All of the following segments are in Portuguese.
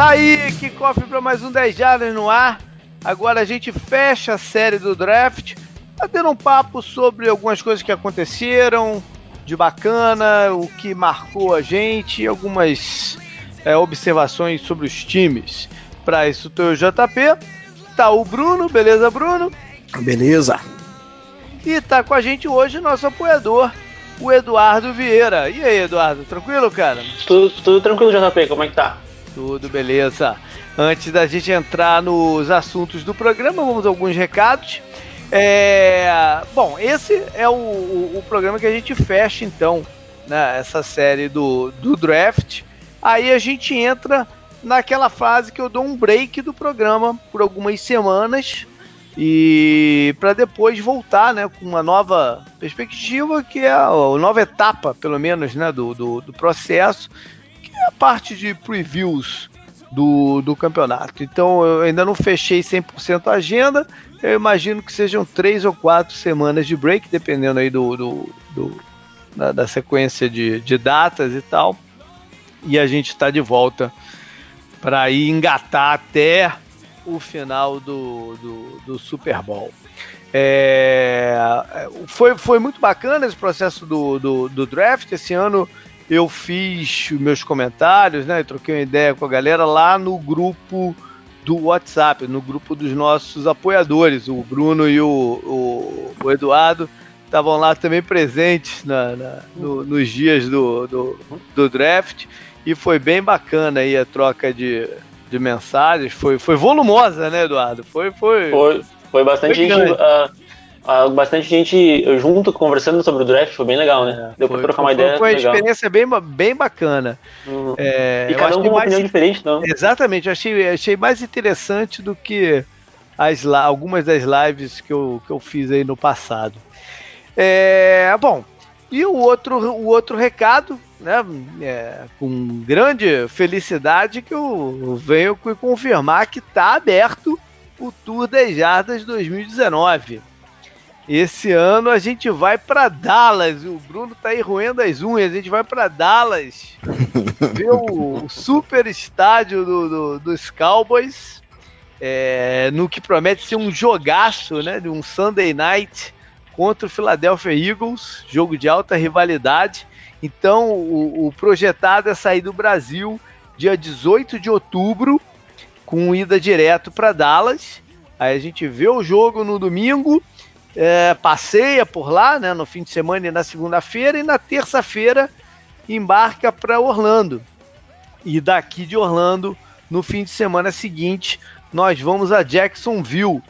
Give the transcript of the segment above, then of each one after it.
Tá aí, kickoff para mais um 10 Jardas no ar. Agora a gente fecha a série do draft, batendo um papo sobre algumas coisas que aconteceram de bacana, o que marcou a gente, algumas é, observações sobre os times. Para isso, tô o JP, tá o Bruno, beleza, Bruno? Beleza. E tá com a gente hoje nosso apoiador, o Eduardo Vieira. E aí, Eduardo, tranquilo, cara? Tudo, tudo tranquilo, JP, como é que tá? Tudo beleza. Antes da gente entrar nos assuntos do programa, vamos a alguns recados. É, bom, esse é o, o, o, programa que a gente fecha então, né, essa série do, do draft. Aí a gente entra naquela fase que eu dou um break do programa por algumas semanas e para depois voltar, né, com uma nova perspectiva que é a, nova etapa, pelo menos, né, do, do, do processo a parte de previews do, do campeonato. Então eu ainda não fechei 100% a agenda. Eu imagino que sejam três ou quatro semanas de break, dependendo aí do, do, do da, da, sequência de, de datas e tal. E a gente está de volta para ir engatar até o final do, do, do Super Bowl. É, foi, foi muito bacana esse processo do, do, do draft. Esse ano eu fiz meus comentários, né? troquei uma ideia com a galera lá no grupo do WhatsApp, no grupo dos nossos apoiadores. O Bruno e o, o, o Eduardo estavam lá também presentes na, na no, nos dias do, do, do, draft e foi bem bacana aí a troca de, de mensagens. Foi, foi volumosa, né, Eduardo? Foi, foi, foi, foi bastante foi gente. Uh, bastante gente junto conversando sobre o draft, foi bem legal, né? Deu foi, pra trocar uma foi, ideia. Foi uma legal. experiência bem, bem bacana. Uhum. É, e cada um com uma mais, opinião diferente, não? Exatamente, eu achei, achei mais interessante do que as, algumas das lives que eu, que eu fiz aí no passado. É, bom, e o outro, o outro recado, né, é, com grande felicidade que eu venho confirmar que está aberto o Tour das Jardas 2019. Esse ano a gente vai para Dallas. O Bruno tá aí roendo as unhas. A gente vai para Dallas ver o, super estádio do, do, dos Cowboys. É, no que promete ser um jogaço, né? De um Sunday night contra o Philadelphia Eagles. Jogo de alta rivalidade. Então, o, o projetado é sair do Brasil dia 18 de outubro, com ida direto para Dallas. Aí a gente vê o jogo no domingo é, passeia por lá, né, no fim de semana e na segunda-feira, e na terça-feira embarca para Orlando. E daqui de Orlando, no fim de semana seguinte, nós vamos a Jacksonville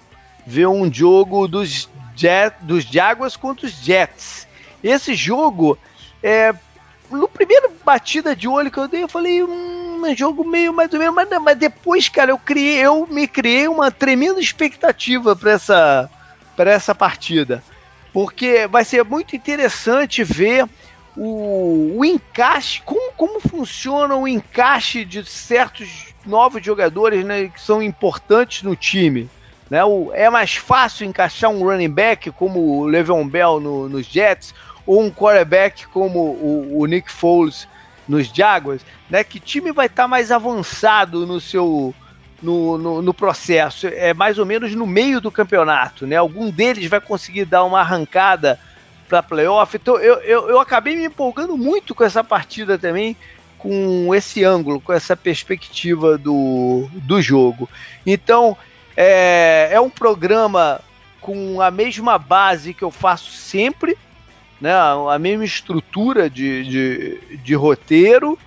ver um jogo dos, Jet, dos Jaguars contra os Jets. Esse jogo, é, no primeiro batida de olho que eu dei, eu falei, hum, um jogo meio mais ou menos, mas, mas depois, cara, eu criei, eu me criei uma tremenda expectativa para essa para essa partida, porque vai ser muito interessante ver o, o encaixe, como, como funciona o encaixe de certos novos jogadores né, que são importantes no time. Né? O, é mais fácil encaixar um running back como o Le'Veon Bell no, nos Jets ou um quarterback como o, o Nick Foles nos Jaguars, né? Que time vai estar tá mais avançado no seu no, no, no, processo, é mais ou menos no meio do campeonato, né? Algum deles vai conseguir dar uma arrancada para playoff. Então eu, eu, eu acabei me empolgando muito com essa partida também, com esse ângulo, com essa perspectiva do, do jogo. Então é, é um programa com a mesma base que eu faço sempre, né? A mesma estrutura de, de, de roteiro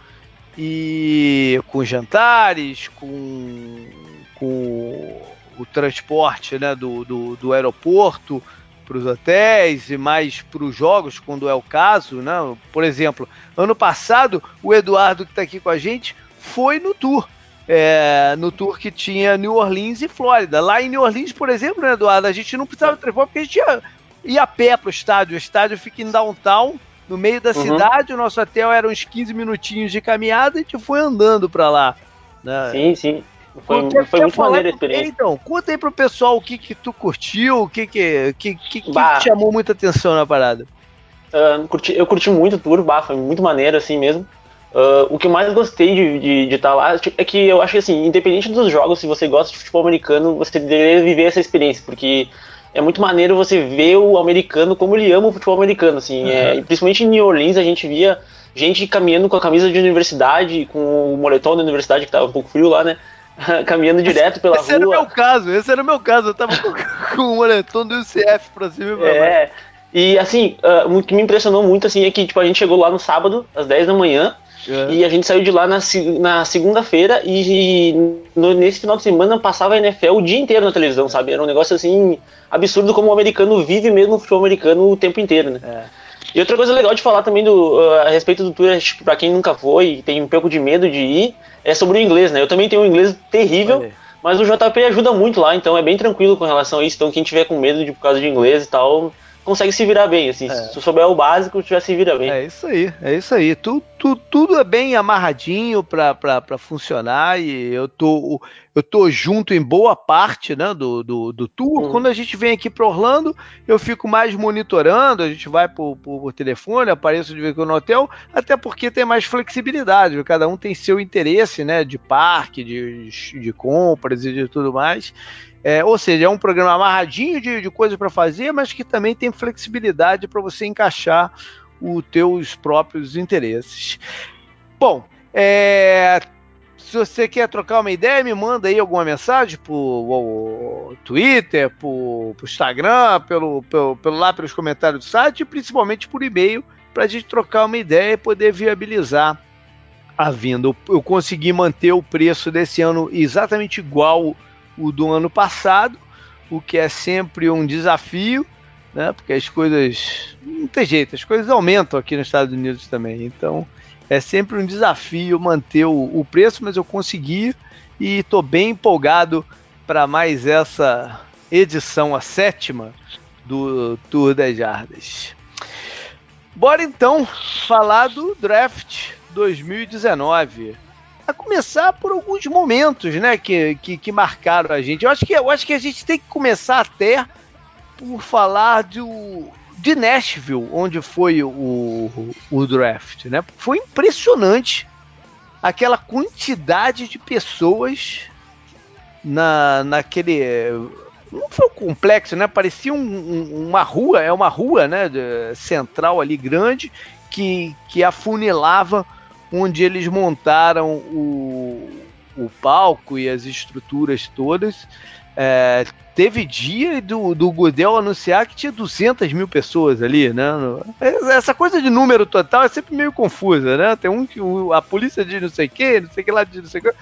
e com jantares, com, com o transporte né, do, do, do aeroporto para os hotéis e mais para os jogos, quando é o caso. Né? Por exemplo, ano passado, o Eduardo, que está aqui com a gente, foi no tour. É, no tour que tinha New Orleans e Flórida. Lá em New Orleans, por exemplo, né, Eduardo, a gente não precisava de transporte porque a gente ia, ia a pé para o estádio. O estádio fica em downtown no meio da uhum. cidade. O nosso hotel era uns 15 minutinhos de caminhada e a gente foi andando para lá. Né? Sim, sim. Foi, foi, foi muito maneiro a experiência. Então, conta aí pro pessoal o que que tu curtiu, o que que, que, que, que te chamou muita atenção na parada. Uh, curti, eu curti muito o tour, bah, foi muito maneiro assim mesmo. Uh, o que eu mais gostei de estar tá lá tipo, é que eu acho que, assim, independente dos jogos, se você gosta de futebol americano, você deveria viver essa experiência, porque é muito maneiro você ver o americano como ele ama o futebol americano, assim. Uhum. É, principalmente em New Orleans, a gente via gente caminhando com a camisa de universidade, com o moletom da universidade, que estava um pouco frio lá, né? caminhando direto pela esse rua. Esse era o meu caso, esse era o meu caso. Eu tava com, com o moletom do UCF pra cima e pra É, e assim, uh, o que me impressionou muito assim é que tipo, a gente chegou lá no sábado, às 10 da manhã, é. E a gente saiu de lá na, na segunda-feira e, e no, nesse final de semana passava a NFL o dia inteiro na televisão, sabe? Era um negócio assim absurdo como o americano vive mesmo o futebol americano o tempo inteiro, né? É. E outra coisa legal de falar também do, uh, a respeito do tour, para quem nunca foi e tem um pouco de medo de ir, é sobre o inglês, né? Eu também tenho um inglês terrível, mas o JP ajuda muito lá, então é bem tranquilo com relação a isso. Então quem tiver com medo de por causa de inglês e tal, consegue se virar bem, assim. É. Se souber o básico, já se vira bem. É isso aí, é isso aí. Tu, tu, tudo é bem amarradinho pra, pra, pra funcionar e eu tô, eu tô junto em boa parte né, do, do, do tour. Uhum. Quando a gente vem aqui para Orlando, eu fico mais monitorando, a gente vai por, por, por telefone, apareço de vez no hotel, até porque tem mais flexibilidade, cada um tem seu interesse, né, de parque, de, de compras e de tudo mais. É, ou seja, é um programa amarradinho de, de coisas para fazer, mas que também tem flexibilidade para você encaixar os teus próprios interesses. Bom, é, se você quer trocar uma ideia, me manda aí alguma mensagem por Twitter, por, Instagram, pelo, pelo, pelo, lá pelos comentários do site e principalmente por e-mail para a gente trocar uma ideia e poder viabilizar a vinda. Eu, eu consegui manter o preço desse ano exatamente igual o do ano passado, o que é sempre um desafio, né? Porque as coisas não tem jeito, as coisas aumentam aqui nos Estados Unidos também. Então é sempre um desafio manter o, o preço, mas eu consegui e estou bem empolgado para mais essa edição, a sétima do Tour das Jardas. Bora então falar do draft 2019 a começar por alguns momentos, né, que, que, que, marcaram a gente. Eu acho que, eu acho que a gente tem que começar até por falar do, de Nashville, onde foi o, o, draft, né? Foi impressionante aquela quantidade de pessoas na, naquele não foi um complexo, né? Parecia um, um, uma rua, é uma rua, né? Central ali grande que, que afunilava onde eles montaram o, o palco e as estruturas todas. É, teve dia do, do Gudel anunciar que tinha 200 mil pessoas ali, né? Essa coisa de número total é sempre meio confusa, né? Tem um que a polícia diz não sei o que, não sei o que lá diz não sei o que.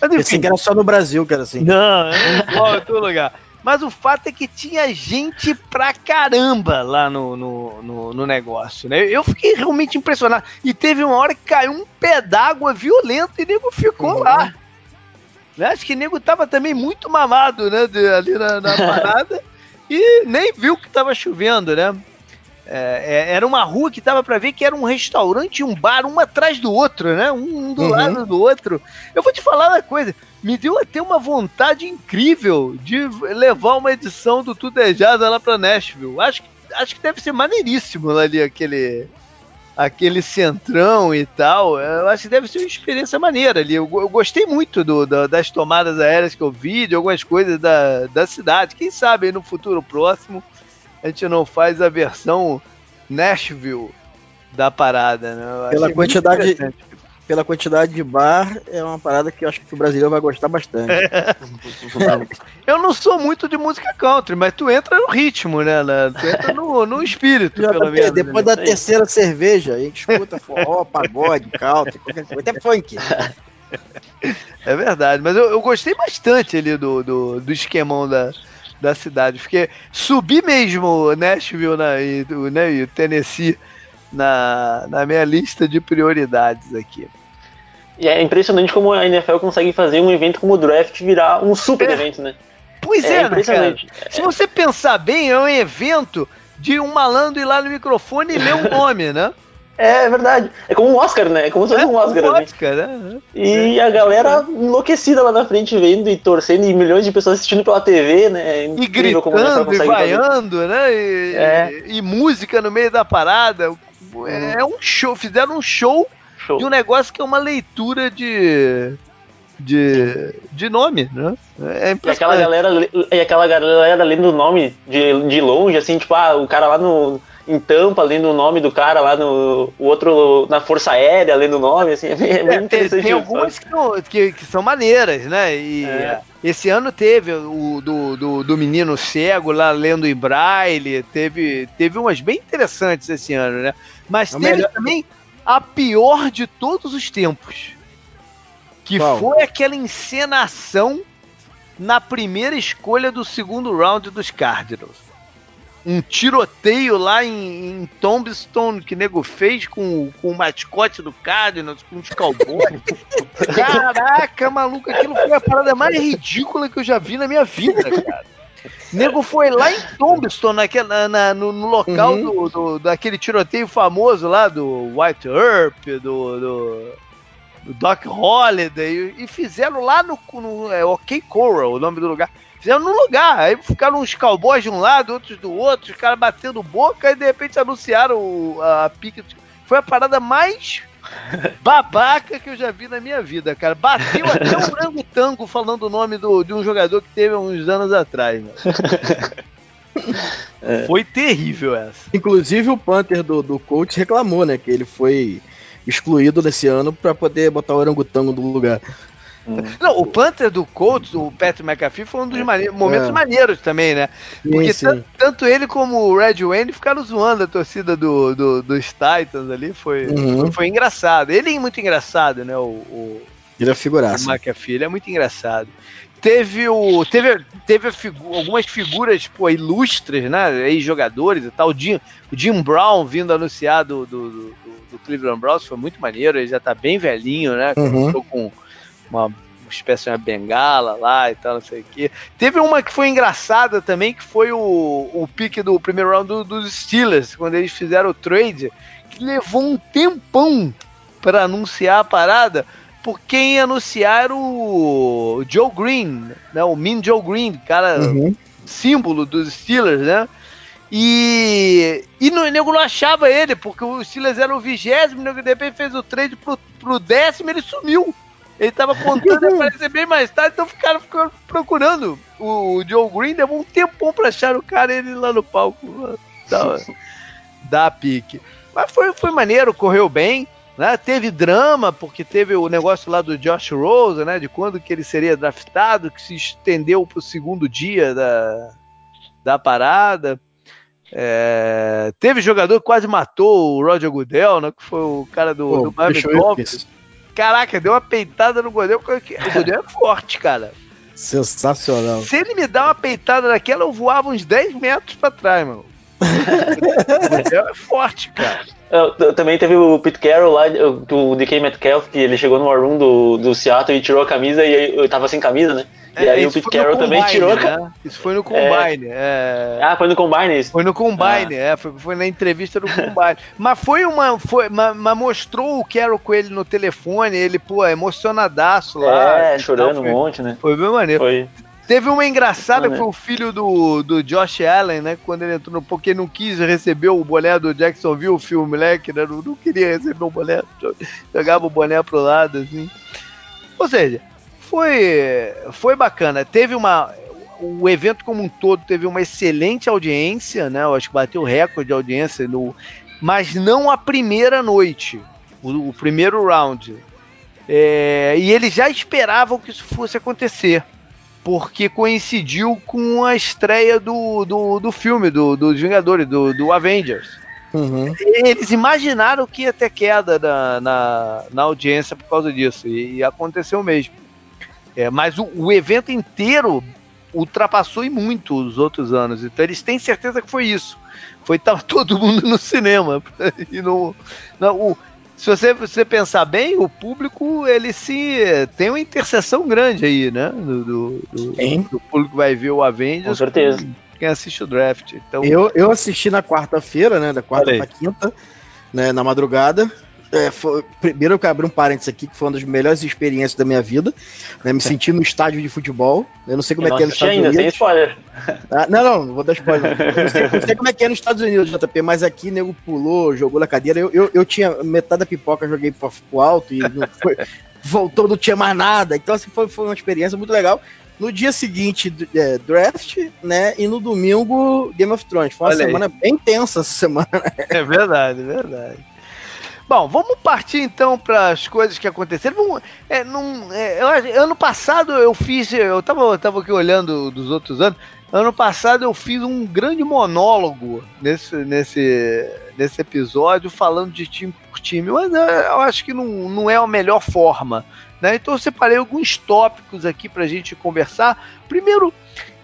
Mas, enfim, Esse era só no Brasil, cara, assim. Não, é igual em todo lugar. Mas o fato é que tinha gente pra caramba lá no, no, no, no, negócio, né? Eu fiquei realmente impressionado. E teve uma hora que caiu um pé d'água violento e o nego ficou uhum. lá. Né? Acho que o nego tava também muito mamado, né? De, ali na, na parada. e nem viu que tava chovendo, né? É, é era uma rua que tava para ver que era um restaurante e um bar, um atrás do outro, né? Um, um do uhum. lado do outro. Eu vou te falar uma coisa me deu até uma vontade incrível de levar uma edição do Tudejada lá pra Nashville. Acho, acho que deve ser maneiríssimo ali aquele aquele centrão e tal. Eu acho que deve ser uma experiência maneira ali. Eu, eu gostei muito do, do, das tomadas aéreas que eu vi, de algumas coisas da, da cidade. Quem sabe no futuro próximo a gente não faz a versão Nashville da parada, né? Pela quantidade, pela quantidade de bar, é uma parada que eu acho que o brasileiro vai gostar bastante. É. eu não sou muito de música country, mas tu entra no ritmo, né? Tu entra no, no espírito, Já pelo tá, menos. Depois né? da terceira cerveja, a gente escuta forró, pagode, country, qualquer coisa, até funk. É verdade, mas eu, eu gostei bastante ali do, do, do esquemão da, da cidade. Fiquei subi mesmo Nashville né, e, né, e Tennessee na, na minha lista de prioridades aqui. E é impressionante como a NFL consegue fazer um evento como o draft virar um super é. evento, né? Pois é, é impressionante. Né, Se você pensar bem, é um evento de um malandro ir lá no microfone e ler um nome, né? É, é verdade. É como um Oscar, né? É como se fosse é, um Oscar. Um Oscar né? E é. a galera enlouquecida lá na frente, vendo e torcendo, e milhões de pessoas assistindo pela TV, né? É e gritando, e vaiando, né? E, é. e, e, música no meio da parada. É um show, fizeram um show Show. de um negócio que é uma leitura de de, de nome, né? É e aquela galera e aquela galera lendo o nome de, de longe, assim, tipo, ah, o cara lá no em Tampa, lendo o nome do cara lá no o outro na Força Aérea, lendo o nome, assim, é bem, é bem é, interessante. Tem, tem algumas que, não, que, que, são maneiras, né? E é. esse ano teve o do, do, do, menino cego lá lendo em braille, teve, teve umas bem interessantes esse ano, né? Mas teve melhor... também a pior de todos os tempos. Que Qual? foi aquela encenação na primeira escolha do segundo round dos Cardinals um tiroteio lá em, em Tombstone que nego fez com, com o mascote do Cardinals, com os cowboys. Caraca, maluco, aquilo foi a parada mais ridícula que eu já vi na minha vida, cara. Nego foi lá em Tombstone, naquela, na, no, no, local uhum. do, do, daquele tiroteio famoso lá do White Earp, do, do, do Doc Holliday, e fizeram lá no, no é, OK Coral, o nome do lugar Fizeram no lugar. Aí ficaram uns cowboys de um lado, outros do outro, os caras batendo boca e de repente anunciaram a pique. Foi a parada mais babaca que eu já vi na minha vida, cara. Bateu até o Rango Tango falando o nome do, de um jogador que teve uns anos atrás, é. Foi terrível essa. Inclusive o Panther do, do coach reclamou, né? Que ele foi excluído nesse ano para poder botar o orangotango no lugar. Não, o Panther do Colts, o Patrick McAfee, foi um dos é. momentos é. maneiros também, né? Porque sim, sim. Tanto ele como o Red Wayne ficaram zoando a torcida do, do dos Titans ali. Foi, uhum. foi, engraçado. Ele é muito engraçado, né? O, o ele é figuraça. O McAfee, ele é muito engraçado. Teve o. Teve, teve figu algumas figuras pô, ilustres, né? Ex-jogadores e tal. O Jim, o Jim Brown vindo anunciado do, do, do, do Cleveland Browns foi muito maneiro. Ele já tá bem velhinho, né? Uhum. com uma espécie de uma bengala lá e tal, não sei o quê. Teve uma que foi engraçada também, que foi o, o pique do primeiro round do, dos Steelers, quando eles fizeram o trade, que levou um tempão para anunciar a parada, por quem ia anunciar era o Joe Green, né? O Mean Joe Green, cara uhum. símbolo dos Steelers, né? E, e no, o nego não achava ele, porque o Steelers era o vigésimo, o nego de repente fez o trade pro, pro décimo ele sumiu. Ele tava contando e aparecer bem mais tarde, então ficaram, ficaram procurando o Joe Green, levou um tempão pra achar o cara ele lá no palco da, da pique. Mas foi, foi maneiro, correu bem. Né? Teve drama, porque teve o negócio lá do Josh Rose, né? De quando que ele seria draftado, que se estendeu pro segundo dia da, da parada. É, teve jogador que quase matou o Roger Goodell, né? Que foi o cara do, Pô, do Miami Dolphins. Caraca, deu uma peitada no goleiro. O goleiro é forte, cara. Sensacional. Se ele me dá uma peitada daquela, eu voava uns 10 metros pra trás, mano. o goleiro é forte, cara. Eu, também teve o Pete Carroll lá, do DK Metcalf, que ele chegou no War Room do, do Seattle e tirou a camisa e eu tava sem camisa, né? E é, aí o Pete Carroll também tirou. Né? Isso foi no Combine. É... Ah, foi no Combine isso? Foi no Combine, ah. é. Foi, foi, na entrevista do Combine. mas foi uma. Foi, mas, mas, mostrou o Carroll com ele no telefone, ele, pô, emocionadaço lá. É, chorando tal, foi, um monte, né? Foi bem maneiro. Foi. Teve uma engraçada foi o filho do, do Josh Allen, né? Quando ele entrou no. Porque não quis receber o boné do Jacksonville, o filme, moleque, né? Não, não queria receber o boné. Jogava o boné pro lado, assim. Ou seja, foi, foi bacana. Teve uma. O evento como um todo teve uma excelente audiência, né? Eu acho que bateu recorde de audiência, no, mas não a primeira noite, o, o primeiro round. É, e eles já esperavam que isso fosse acontecer, porque coincidiu com a estreia do, do, do filme, do, dos Vingadores, do, do Avengers. Uhum. Eles imaginaram que ia ter queda na, na, na audiência por causa disso, e, e aconteceu mesmo. É, mas o, o, evento inteiro ultrapassou em muito os outros anos. Então eles têm certeza que foi isso. Foi estar todo mundo no cinema. e no, no o, se você, você pensar bem, o público ele se tem uma interseção grande aí, né? Do, do, do, do público que vai ver o Avengers. Com certeza. Quem assiste o draft. Então, eu, eu assisti na quarta-feira, né? Da quarta para quinta, né, na madrugada. É, foi, primeiro eu quero abrir um parênteses aqui, que foi uma das melhores experiências da minha vida. Né, me senti no estádio de futebol. Eu não sei como eu é que é nos Estados ainda, Unidos. Spoiler. Ah, não, não, não vou dar spoiler. Não. Eu sei, não sei como é que é nos Estados Unidos, JP, mas aqui nego pulou, jogou na cadeira. Eu, eu, eu tinha metade da pipoca, joguei pro, pro alto e foi, voltou, não tinha mais nada. Então, assim, foi, foi uma experiência muito legal. No dia seguinte, é, draft, né? E no domingo, Game of Thrones. Foi uma Olha semana aí. bem tensa essa semana. É verdade, é verdade. Bom, vamos partir então para as coisas que aconteceram. Vamos, é, num, é, eu, ano passado eu fiz, eu tava, eu tava aqui olhando dos outros anos. Ano passado eu fiz um grande monólogo nesse, nesse, nesse episódio falando de time por time, mas eu acho que não, não é a melhor forma. Né? Então eu separei alguns tópicos aqui para a gente conversar. Primeiro,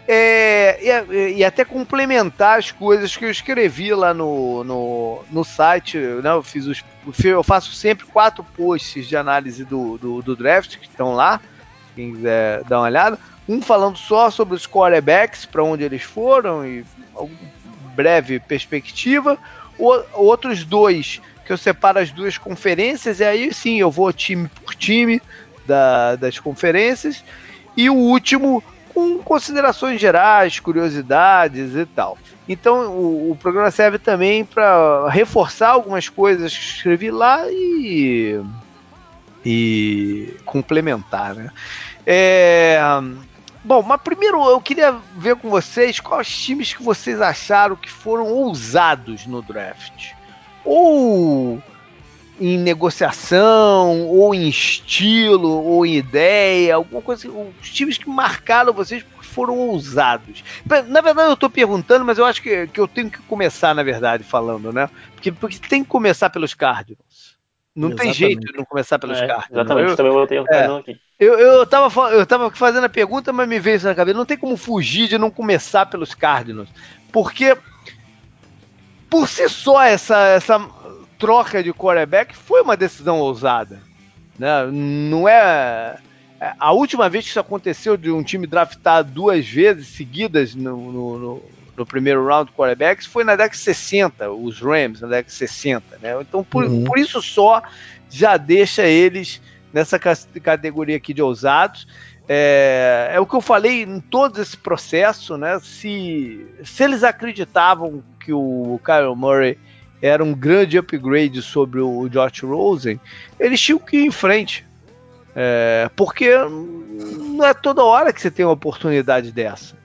é, e, e, até complementar as coisas que eu escrevi lá no, no, no site. Né? Eu, fiz os, eu faço sempre quatro posts de análise do, do, do draft que estão lá. Quem quiser dar uma olhada. Um falando só sobre os quarterbacks, para onde eles foram e breve perspectiva. O, outros dois que eu separo as duas conferências, e aí sim eu vou time por time da, das conferências. E o último com considerações gerais, curiosidades e tal. Então o, o programa serve também para reforçar algumas coisas que escrevi lá e, e complementar, né? É, bom, mas primeiro eu queria ver com vocês quais times que vocês acharam que foram ousados no draft. Ou em negociação, ou em estilo, ou em ideia, alguma coisa. Os times que marcaram vocês porque foram ousados. Na verdade, eu estou perguntando, mas eu acho que, que eu tenho que começar, na verdade, falando, né? Porque, porque tem que começar pelos Cardinals. Não exatamente. tem jeito de não começar pelos é, Cardinals. Exatamente, eu, também vou ter é, aqui. Eu, eu, tava, eu tava fazendo a pergunta, mas me veio isso na cabeça. Não tem como fugir de não começar pelos Cardinals. Porque por si só essa, essa troca de quarterback foi uma decisão ousada. Né? Não é. é a última vez que isso aconteceu de um time draftar duas vezes seguidas no, no, no, no primeiro round de quarterbacks foi na década de 60, os Rams, na década de 60. Né? Então, por, uhum. por isso só já deixa eles nessa categoria aqui de ousados. É, é, o que eu falei em todo esse processo, né? Se, se eles acreditavam que o Kyle Murray era um grande upgrade sobre o Josh Rosen, eles tinham que ir em frente. É, porque não é toda hora que você tem uma oportunidade dessa.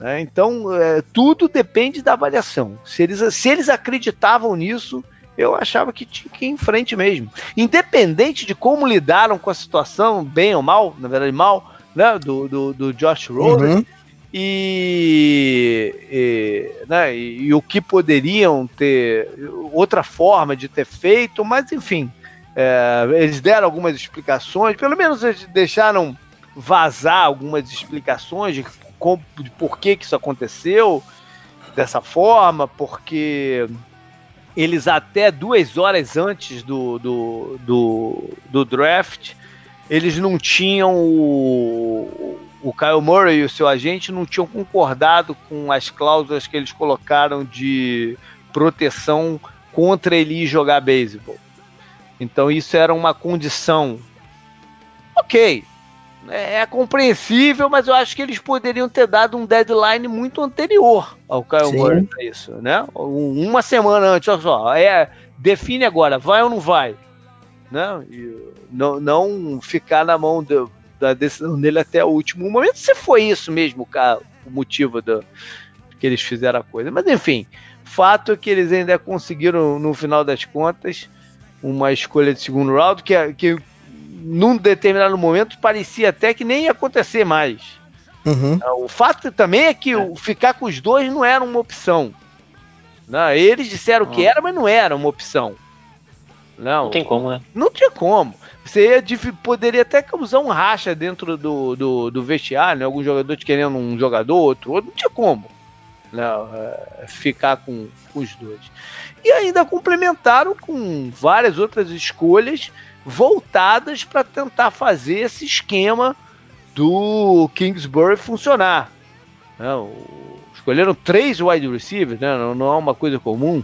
Né? Então, é, tudo depende da avaliação. Se eles, se eles acreditavam nisso, eu achava que tinha que ir em frente mesmo. Independente de como lidaram com a situação, bem ou mal, na verdade, mal, né, do, do, do Josh Rosen. Uhum e, e, né, e, e, o que poderiam ter outra forma de ter feito, mas enfim, é, eles deram algumas explicações, pelo menos eles deixaram vazar algumas explicações de, como, de por que, que isso aconteceu dessa forma, porque eles até duas horas antes do, do, do, do draft eles não tinham o, o Kyle Murray e o seu agente não tinham concordado com as cláusulas que eles colocaram de proteção contra ele jogar beisebol. Então isso era uma condição. Ok, é, é compreensível, mas eu acho que eles poderiam ter dado um deadline muito anterior ao Kyle Sim. Murray para isso, né? Uma semana antes, olha só, é, define agora, vai ou não vai, né? E não, não ficar na mão do, da decisão dele até o último momento, se foi isso mesmo, cara, o motivo do, que eles fizeram a coisa. Mas enfim, fato é que eles ainda conseguiram, no final das contas, uma escolha de segundo round que, que num determinado momento parecia até que nem ia acontecer mais. Uhum. O fato também é que é. ficar com os dois não era uma opção. Não, eles disseram que era, mas não era uma opção. Não, não tem como, né? Não tinha como. Você poderia até causar um racha dentro do, do, do vestiário, né? Algum jogador querendo um jogador, outro, outro, não tinha como né? É, ficar com, com os dois. E ainda complementaram com várias outras escolhas voltadas para tentar fazer esse esquema do Kingsbury funcionar. Né? Escolheram três wide receivers, né? não, não é uma coisa comum.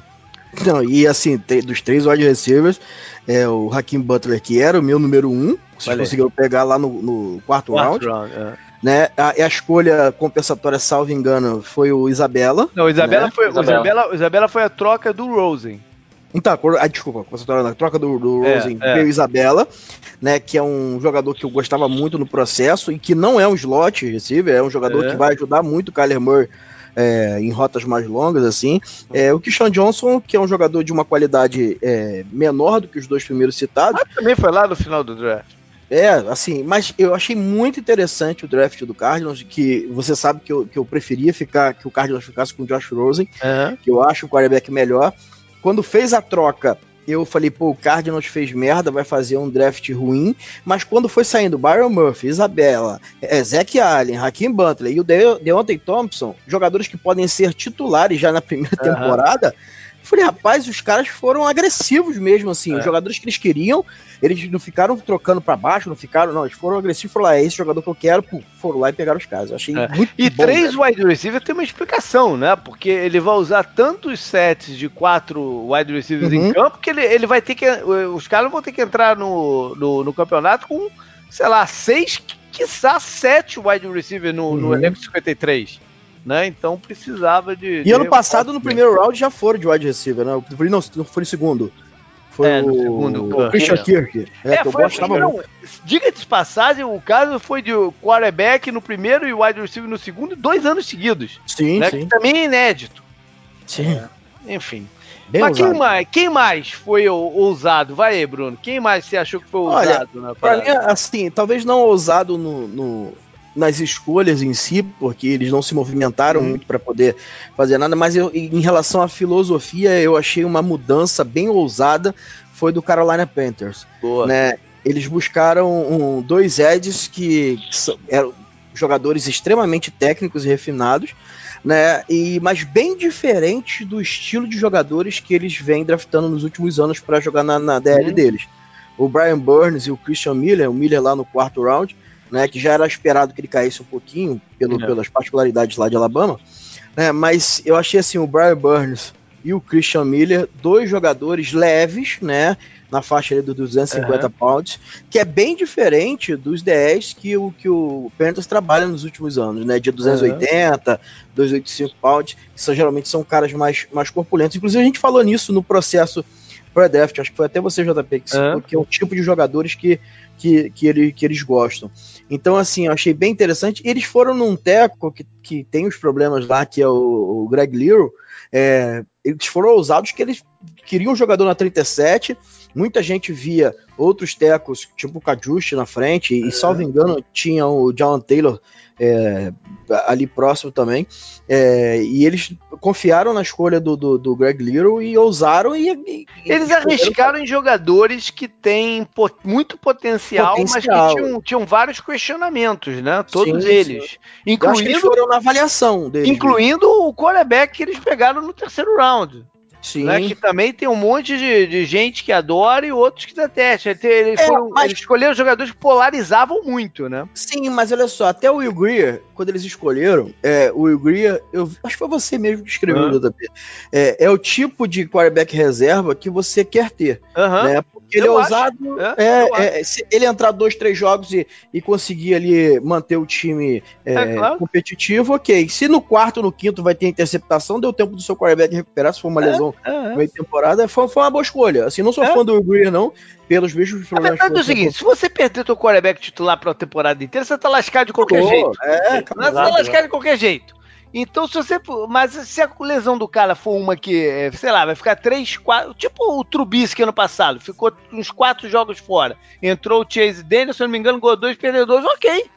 Não, e assim, dos três wide receivers, é, o Hakim Butler, que era o meu número um, vocês conseguiram pegar lá no, no quarto, quarto round. round é. né? a, a, escolha compensatória, salvo engano, foi o Isabela. Não, Isabela, né? foi, Isabela. Isabela, Isabela foi a troca do Rosen. Então, ah, desculpa, a troca do, do é, Rosen é. veio Isabela, né? Que é um jogador que eu gostava muito no processo e que não é um slot receiver, é um jogador é. que vai ajudar muito o Kyler Murray é, em rotas mais longas, assim. É, o Christian Johnson, que é um jogador de uma qualidade é, menor do que os dois primeiros citados. Ah, também foi lá no final do draft. É, assim, mas eu achei muito interessante o draft do Cardinals, que você sabe que eu, que eu preferia ficar, que o Cardinals ficasse com o Josh Rosen, uhum. que eu acho o quarterback melhor. Quando fez a troca eu falei, pô, o Cardinals fez merda, vai fazer um draft ruim, mas quando foi saindo Byron Murphy, Isabella, é, Zach Allen, Hakim Butler e o De Deontay Thompson, jogadores que podem ser titulares já na primeira uhum. temporada, falei, rapaz, os caras foram agressivos mesmo, assim, é. os jogadores que eles queriam, eles não ficaram trocando para baixo, não ficaram, não, eles foram agressivos, lá, é esse jogador que eu quero, pô, foram lá e pegaram os caras. Eu achei é. muito E bom, três wide receivers tem uma explicação, né? Porque ele vai usar tantos sets de quatro wide receivers uhum. em campo que ele, ele vai ter que. Os caras vão ter que entrar no, no, no campeonato com, sei lá, seis, quiçá sete wide receivers no, uhum. no elenco 53. Né? Então precisava de. E de ano passado, no primeiro round, já foram de wide receiver, né? Não, não foi no segundo. Foi é, o, segundo, o Christian Kirk. É, é, foi, eu não, Diga de passagem, o caso foi de quarterback no primeiro e wide receiver no segundo, dois anos seguidos. Sim, né, sim. Que também é inédito. Sim. É, enfim. Bem Mas quem mais, quem mais foi ousado? Vai aí, Bruno. Quem mais você achou que foi ousado? Olha, pra mim, assim, talvez não ousado no, no nas escolhas em si, porque eles não se movimentaram uhum. muito para poder fazer nada, mas eu, em relação à filosofia, eu achei uma mudança bem ousada, foi do Carolina Panthers. Boa. Né? Eles buscaram um, dois Eds que, que eram jogadores extremamente técnicos e refinados, né? E mas bem diferente do estilo de jogadores que eles vêm draftando nos últimos anos para jogar na, na DL uhum. deles. O Brian Burns e o Christian Miller, o Miller lá no quarto round, né, que já era esperado que ele caísse um pouquinho pelo, é. pelas particularidades lá de Alabama, né, mas eu achei assim o Brian Burns e o Christian Miller, dois jogadores leves, né, na faixa dos 250 uhum. pounds, que é bem diferente dos 10 que o que o Panthers trabalha nos últimos anos, né, de 280, uhum. 285 pounds, que são, geralmente são caras mais, mais corpulentos. Inclusive a gente falou nisso no processo pré-draft, acho que foi até você, JP, que, uhum. que é um tipo de jogadores que, que, que, ele, que eles gostam. Então, assim, eu achei bem interessante. Eles foram num teco que, que tem os problemas lá, que é o, o Greg Lear. É, eles foram ousados que eles queriam um jogador na 37. Muita gente via outros tecos, tipo o Cajuste na frente, e, salvo engano, tinha o John Taylor é, ali próximo também. É, e eles confiaram na escolha do, do, do Greg Little e ousaram e. e eles arriscaram em jogadores que têm pot, muito potencial, potencial, mas que tinham, tinham, vários questionamentos, né? Todos sim, eles. Sim. Incluindo, foram na avaliação deles. Incluindo o quarterback que eles pegaram no terceiro round. Sim. Né, que também tem um monte de, de gente que adora e outros que detestam. Eles, é, foram, mas... eles escolheram jogadores que polarizavam muito, né? Sim, mas olha só, até o Will Greer, quando eles escolheram, é, o Will Greer, eu acho que foi você mesmo que escreveu, uhum. JP. É, é o tipo de quarterback reserva que você quer ter. Uhum. Né? Porque ele é ousado. É, é, é se ele entrar dois, três jogos e, e conseguir ali manter o time é, claro. competitivo, ok. Se no quarto, no quinto vai ter interceptação, deu tempo do seu quarterback recuperar, se for uma lesão é, meio temporada, foi, foi, uma boa escolha. Assim, não sou é. fã do Greer, não, pelos mesmos problemas. A verdade é o seguinte: se você perder teu quarterback titular pra temporada inteira, você tá lascado de qualquer oh, jeito. É, você tá lascado de qualquer jeito. Então, se você. Mas se a lesão do cara for uma que, é, sei lá, vai ficar três, quatro. Tipo o Trubisky ano passado, ficou uns quatro jogos fora. Entrou o Chase Daniel, se eu não me engano, ganhou dois, perdeu dois, ok.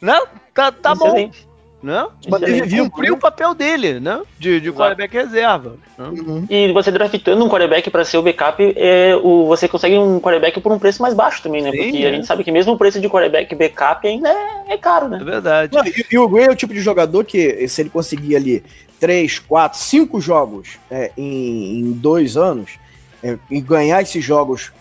Não? Tá, tá bom né? Mas ele cumpriu o papel dele, né? De, de quarterback reserva. Né? Uhum. E você draftando um quarterback para ser o backup, é, o, você consegue um quarterback por um preço mais baixo também, né? Sim, Porque é. a gente sabe que mesmo o preço de quarterback backup ainda é, é caro, né? É verdade. Não, e, e, o Gray é o tipo de jogador que, se ele conseguir ali 3, 4, 5 jogos é, em, em dois anos, é, e ganhar esses jogos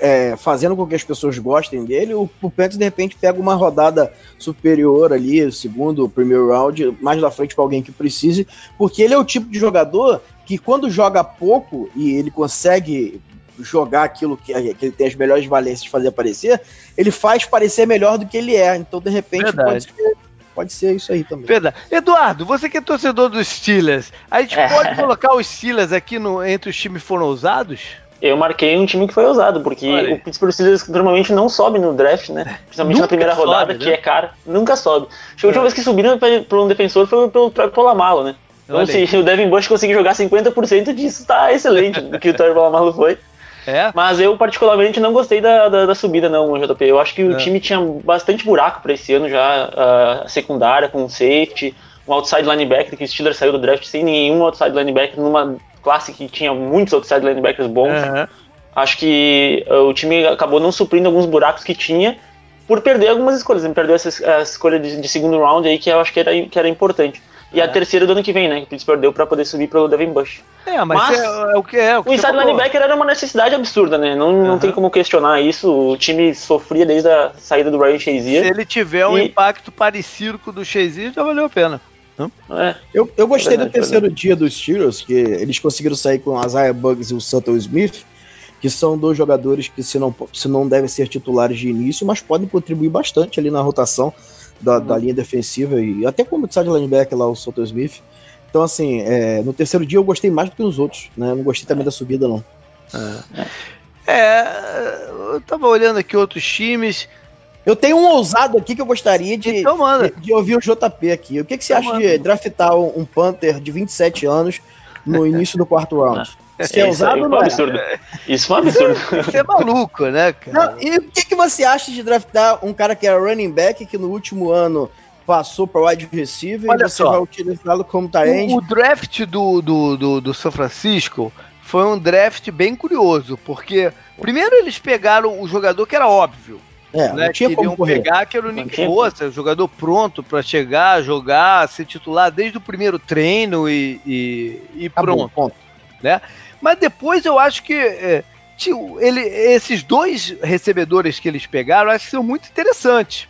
é, fazendo com que as pessoas gostem dele, o, o Panthers de repente pega uma rodada superior ali, segundo, primeiro round, mais na frente para alguém que precise, porque ele é o tipo de jogador que quando joga pouco e ele consegue jogar aquilo que, que ele tem as melhores valências de fazer aparecer, ele faz parecer melhor do que ele é. Então, de repente, pode ser, pode ser, isso aí também. Verdade. Eduardo, você que é torcedor dos Steelers, a gente é. pode colocar os Steelers aqui no, entre os times que foram usados? Eu marquei um time que foi usado, porque Olha. o Pittsburgh Steelers normalmente não sobe no draft, né? Principalmente Nunca na primeira sobe, rodada, né? que é cara. Nunca sobe. A última é. vez que subiram para um defensor foi pelo Polamalo, né? Então, se o Devin Bush conseguir jogar 50% disso, tá excelente do que o Troy Polamalo foi. É. Mas eu, particularmente, não gostei da, da, da subida, não, JP. Eu acho que é. o time tinha bastante buraco para esse ano já, a secundária, com safety, um outside linebacker, que o Steelers saiu do draft sem nenhum outside linebacker, numa classe que tinha muitos outside linebackers bons. Uhum. Acho que uh, o time acabou não suprindo alguns buracos que tinha por perder algumas escolhas. Ele perdeu essa, essa escolha de, de, segundo round aí, que eu acho que era, que era importante. E é. a terceira do ano que vem, né? Que o Pittsburgh perdeu para poder subir pelo Devin Bush. É, mas, mas é, é, o que é. O, que o inside linebacker era uma necessidade absurda, né? Não, uhum. não tem como questionar isso. O time sofria desde a saída do Ryan Shazier. Se ele tiver um impacto parecido com o do Shazier, já valeu a pena. É, eu, eu gostei verdade, do terceiro dia dos Steelers, que eles conseguiram sair com a Isaiah Bugs e o Sutton Smith, que são dois jogadores que se não, se não devem ser titulares de início, mas podem contribuir bastante ali na rotação da, uhum. da linha defensiva e até como side linebacker lá, o Sutton Smith. Então, assim, é, no terceiro dia eu gostei mais do que nos outros, né? Eu não gostei também da subida, não. É, é eu tava olhando aqui outros times. Eu tenho um ousado aqui que eu gostaria de, então, de, de, ouvir o JP aqui. O que, que você então, acha manda. de draftar um, um Panther de 27 anos no início do quarto round? Isso é usado ou não é? Absurdo. Isso foi um absurdo. Isso é maluco, né, cara? Não, e o que, que você acha de draftar um cara que era running back, que no último ano passou para wide receiver Olha e você só. vai utilizá-lo como tight O, o draft do, do, do, do São Francisco foi um draft bem curioso, porque primeiro eles pegaram o jogador que era óbvio, é, né, correr. pegar que era o Nick Bosa, jogador pronto para chegar, jogar, ser titular desde o primeiro treino e, e, e pronto. Ponto. Né? Mas depois eu acho que é, tio, ele, esses dois recebedores que eles pegaram, acho que são muito interessantes.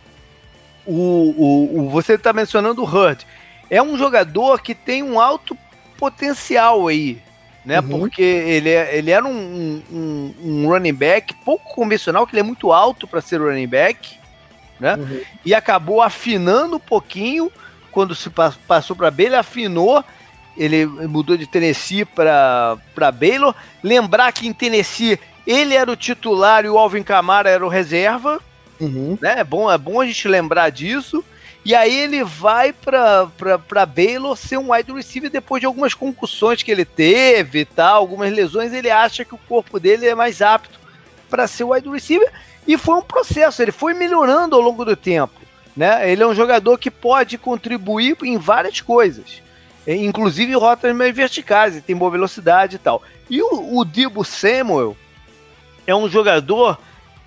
O, o, o você está mencionando o Hurt. É um jogador que tem um alto potencial aí né? Uhum. Porque ele, é, ele era um, um, um, running back pouco convencional, que ele é muito alto para ser running back, né? Uhum. E acabou afinando um pouquinho quando se passou para Baylor, afinou. Ele mudou de Tennessee para Baylor. Lembrar que em Tennessee ele era o titular e o Alvin Kamara era o reserva. Uhum. Né? É, bom, é bom a gente lembrar disso. E aí ele vai para Baylor ser um wide receiver depois de algumas concussões que ele teve e tal, algumas lesões, ele acha que o corpo dele é mais apto para ser wide receiver. E foi um processo, ele foi melhorando ao longo do tempo. Né? Ele é um jogador que pode contribuir em várias coisas, inclusive rotas mais verticais, ele tem boa velocidade e tal. E o, o Samuel é um jogador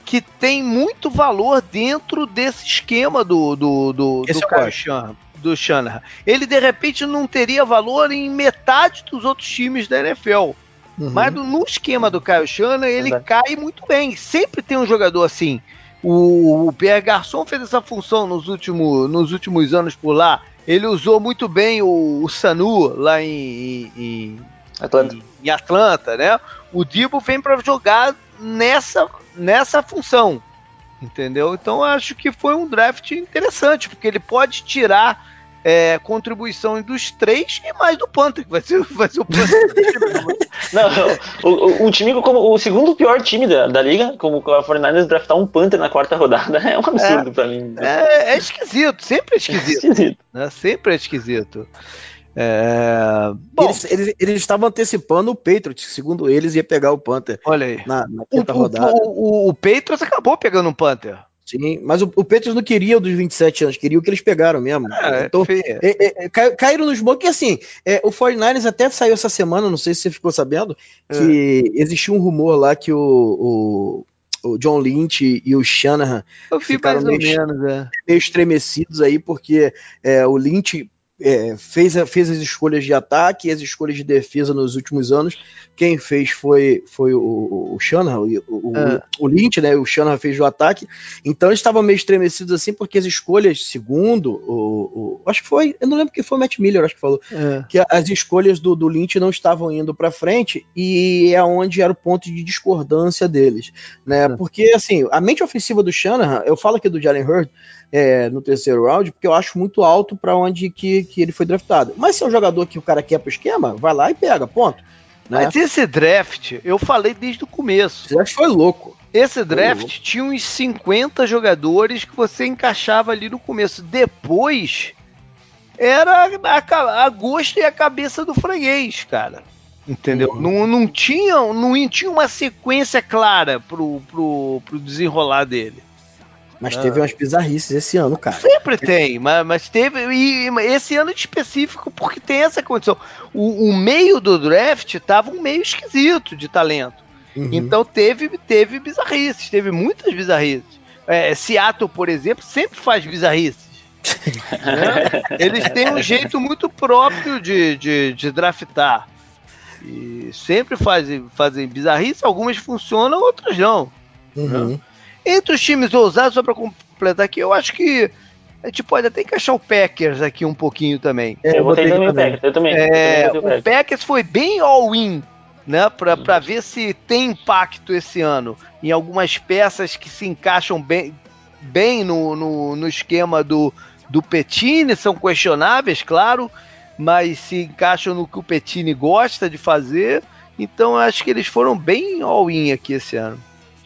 que tem muito valor dentro desse esquema do do do, do, Shanahan, do Shanahan. Ele de repente não teria valor em metade dos outros times da NFL. Uhum. Mas no esquema do Kyle Shanahan, ele Verdade. cai muito bem. Sempre tem um jogador assim. O, o Pierre Garçon fez essa função nos, últimos nos últimos anos por lá. Ele usou muito bem o, o Sanu lá em, em, Atlanta. Em, em Atlanta, né? O Dibo vem para jogar nessa, nessa função. Entendeu? Então acho que foi um draft interessante, porque ele pode tirar é, contribuição dos três e mais do Panther, que vai ser, vai ser o Panther. não, o, o, time como o segundo pior time da, da liga, como o 49ers draftar um Panther na quarta rodada, é um absurdo é, para mim. É, é, esquisito, sempre é esquisito. Esquisito. Né? Sempre é esquisito. É... Bom, eles, eles, eles, estavam antecipando o Patriots, segundo eles, ia pegar o Panther. Olha aí. Na, na quinta o, rodada. O, o, o, Patriots acabou pegando um Panther. Sim, mas o, o Patriots não queria o dos 27 anos, queria o que eles pegaram mesmo. É, então, é, é, é caíram nos bons, que assim, é, o 49ers até saiu essa semana, não sei se você ficou sabendo, que é. existia um rumor lá que o, o John Lynch e o Shanahan ficaram meio, menos, é. meio estremecidos aí, porque é, o Lynch é, fez, fez as escolhas de ataque e as escolhas de defesa nos últimos anos. Quem fez foi, foi o, o Shanahan, o, o, é. o Lynch, né? O Shanahan fez o ataque. Então eles estavam meio estremecidos assim, porque as escolhas, segundo o, Acho que foi. Eu não lembro que foi o Matt Miller, acho que falou. É. Que as escolhas do, do Lynch não estavam indo para frente e é onde era o ponto de discordância deles. né? É. Porque, assim, a mente ofensiva do Shanahan, eu falo aqui do Jalen Hurd, é, no terceiro round, porque eu acho muito alto para onde que, que ele foi draftado. Mas se é um jogador que o cara quer pro esquema, vai lá e pega, ponto. Né? Mas esse draft, eu falei desde o começo. Esse draft foi louco. Esse draft louco. tinha uns 50 jogadores que você encaixava ali no começo. Depois era a, a gosto e a cabeça do freguês, cara. Entendeu? Uhum. Não, não, tinha, não tinha uma sequência clara pro, pro, pro desenrolar dele. Mas ah. teve umas bizarrices esse ano, cara. Sempre tem, mas, mas teve. E esse ano específico, porque tem essa condição. O, o meio do draft tava um meio esquisito de talento. Uhum. Então teve, teve bizarrices, teve muitas bizarrices. É, Seattle, por exemplo, sempre faz bizarrices. né? Eles têm um jeito muito próprio de, de, de draftar. E sempre fazem, fazem bizarrices, algumas funcionam, outras não. Uhum. Né? Entre os times ousados, só para completar aqui, eu acho que a gente pode até encaixar o Packers aqui um pouquinho também. É, eu botei também o Packers, eu também. É, eu o Packers foi bem all-in, né, para uhum. ver se tem impacto esse ano em algumas peças que se encaixam bem, bem no, no, no esquema do, do Petini, são questionáveis, claro, mas se encaixam no que o Petini gosta de fazer. Então eu acho que eles foram bem all-in aqui esse ano.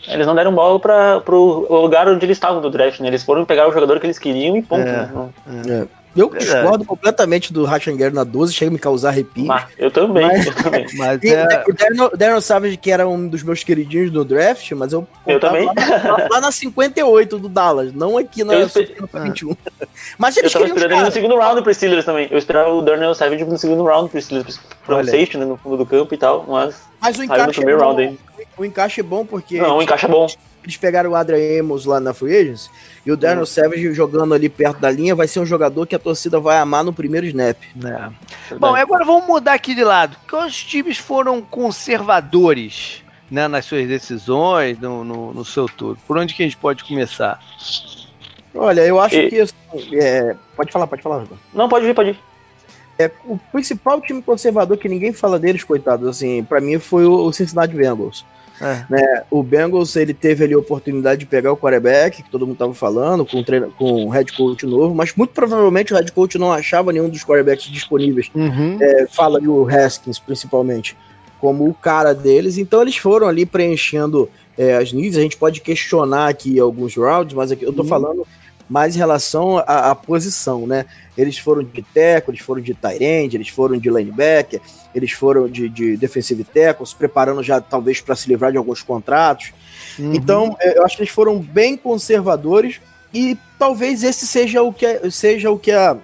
Eles não deram bola para pro lugar onde eles estavam do draft, né? Eles foram pegar o jogador que eles queriam e ponto. É, né? é. Eu discordo completamente do Ratchanger na 12, chega a me causar arrepio. Mas, eu também, mas, eu também. Mas é... O Darren, Darren Savage, que era um dos meus queridinhos do draft, mas eu. Eu também. Lá, lá, na 58 do Dallas, não aqui na esper... 21. Mas eles eu tava esperando ele no segundo round pro Steelers também. Eu esperava o Darnell Savage no segundo round pro Steelers, pra um safety né, no fundo do campo e tal, mas. Mas o encaixe, no primeiro é bom, round, o encaixe é bom porque. Não, o encaixe é bom eles pegaram o Adrian Amos lá na Free Agents e o Daniel. Savage jogando ali perto da linha vai ser um jogador que a torcida vai amar no primeiro snap. É. Bom, agora vamos mudar aqui de lado. Quais times foram conservadores né, nas suas decisões, no, no, no, seu todo? Por onde que a gente pode começar? Olha, eu acho e... que. Assim, é... Pode falar, pode falar. Não, pode ir, pode ir. É, o principal time conservador que ninguém fala deles, coitados, assim, para mim foi o Cincinnati Bengals. É. Né? O Bengals ele teve ali a oportunidade de pegar o quarterback, que todo mundo estava falando, com, treino, com um head coach novo, mas muito provavelmente o head coach não achava nenhum dos quarterbacks disponíveis. Uhum. É, fala ali o Haskins, principalmente, como o cara deles. Então eles foram ali preenchendo é, as níveis. A gente pode questionar aqui alguns rounds, mas aqui eu tô uhum. falando mais em relação à, posição, né? Eles foram de tackle, eles foram de tight end, eles foram de linebacker, eles foram de, de defensive tackle, se preparando já talvez para se livrar de alguns contratos. Uhum. Então, é, eu acho que eles foram bem conservadores e talvez esse seja o que, seja o que a,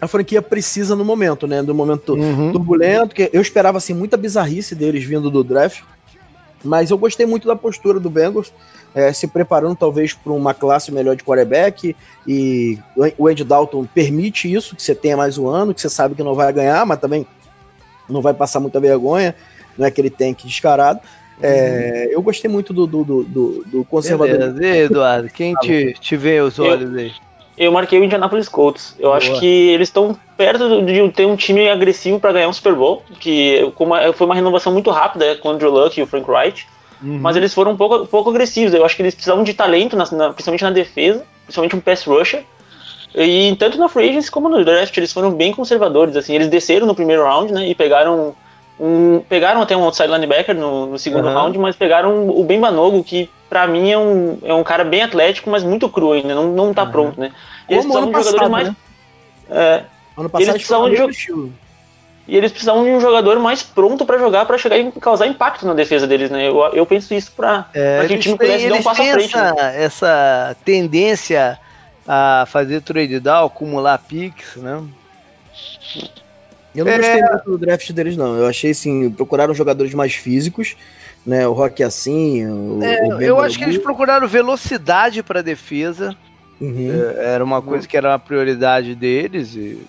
a franquia precisa no momento, né? No momento uhum. turbulento, que eu esperava assim muita bizarrice deles vindo do draft, mas eu gostei muito da postura do Bengals é, se preparando talvez para uma classe melhor de quarterback e o Andy Dalton permite isso, que você tenha mais um ano, que você sabe que não vai ganhar, mas também não vai passar muita vergonha, não é aquele tank descarado. É, uhum. eu gostei muito do, do, do, do conservador. Beleza. E Eduardo, quem te, te vê os olhos eu, aí? Eu marquei o Indianapolis Colts. Eu Boa. acho que eles estão perto de ter um time agressivo para ganhar um Super Bowl, que foi uma renovação muito rápida com o Andrew Luck e o Frank Wright. Uhum. Mas eles foram um pouco, um pouco agressivos. Eu acho que eles precisavam de talento, na, na, principalmente na defesa, principalmente um pass rusher. E tanto na free agents como no draft eles foram bem conservadores. Assim, eles desceram no primeiro round, né, e pegaram um, pegaram até um outside linebacker no, no segundo uhum. round, mas pegaram o Ben Banogo, que para mim é um, é um cara bem atlético, mas muito cru ainda, não, não tá uhum. pronto, né? Eles Como precisavam de jogadores mais. Né? É, ano passado eles precisavam de jogadores e eles precisavam de um jogador mais pronto para jogar, para chegar e causar impacto na defesa deles, né? Eu, eu penso isso para é, que o time pudesse dar um passo à frente. Essa, né? essa tendência a fazer trade down, acumular picks, né? Eu não é... gostei muito do draft deles, não. Eu achei assim, procuraram jogadores mais físicos, né? O Rock assim. O, é, o eu acho que eles procuraram velocidade para defesa. Uhum. É, era uma coisa que era uma prioridade deles e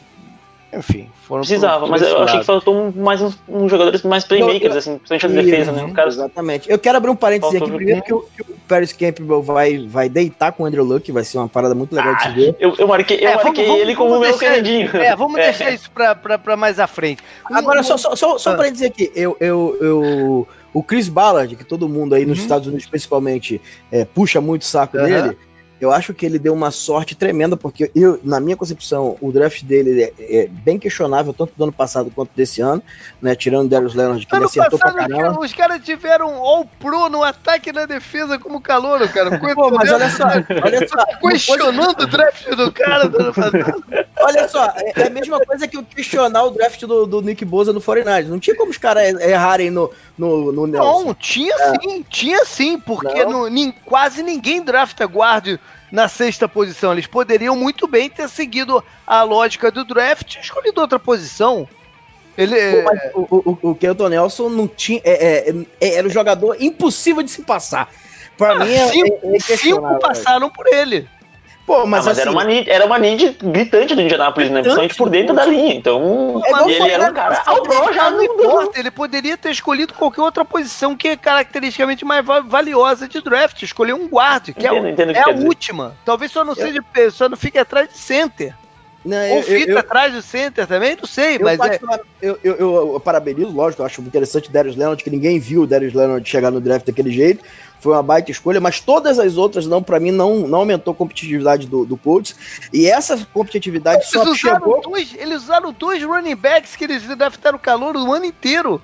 enfim, foram Precisava, mas eu achei que faltou mais uns, uns jogadores mais playmakers, assim, principalmente na defesa, né? Cara... Exatamente. Eu quero abrir um parênteses aqui primeiro que o, que o Paris Campbell vai, vai deitar com o Andrew Luck, vai ser uma parada muito legal ah, de se ver. Eu, eu marquei, eu é, marquei vamos, ele como o meu queridinho. É, vamos é. deixar isso pra, pra, pra, mais à frente. Agora, um, só, só, só, só ah. pra dizer aqui, eu, eu, eu, o Chris Ballard, que todo mundo aí nos uhum. Estados Unidos principalmente é, puxa muito o saco uhum. dele, eu acho que ele deu uma sorte tremenda, porque eu, na minha concepção, o draft dele é, é bem questionável, tanto do ano passado quanto desse ano, né? Tirando o Darius Leonard, que ano ele acertou pra caramba. Os caras tiveram all pro no ataque e na defesa como calor, cara. Pô, mas olha só, olha só. Questionando o draft do cara do ano passado. Olha só, é, é a mesma coisa que eu questionar o draft do, do Nick Boza no 49 Não tinha como os caras errarem no, no, no Nelson. Não, tinha é. sim, tinha sim, porque no, quase ninguém drafta guarda na sexta posição. Eles poderiam muito bem ter seguido a lógica do draft e escolhido outra posição. Ele, o, o, o, Kelton Nelson não tinha, é, é, é, era um jogador impossível de se passar. Para ah, mim, é, cinco, é cinco passaram por ele. Pô, mas, ah, mas assim, era, uma need, era uma need gritante do Indianapolis, né? Principalmente por dentro da linha. Então, é ele era um cara ao já não importa. Ele poderia ter escolhido qualquer outra posição que é caracteristicamente mais valiosa de draft. Escolher um guard, que entendo, é, entendo é a última. Talvez só não seja, só não fique atrás de center. Não, Ou eu, eu, atrás do center também, não sei, eu mas é... eu, eu, eu, parabenizo, lógico, eu acho interessante o Darius Leonard, que ninguém viu o Darius Leonard chegar no draft daquele jeito, foi uma baita escolha, mas todas as outras não, para mim, não, não aumentou a competitividade do, do Colts. E essa competitividade eles só chegou. Dois, eles usaram dois running backs que eles draftaram calor o ano inteiro.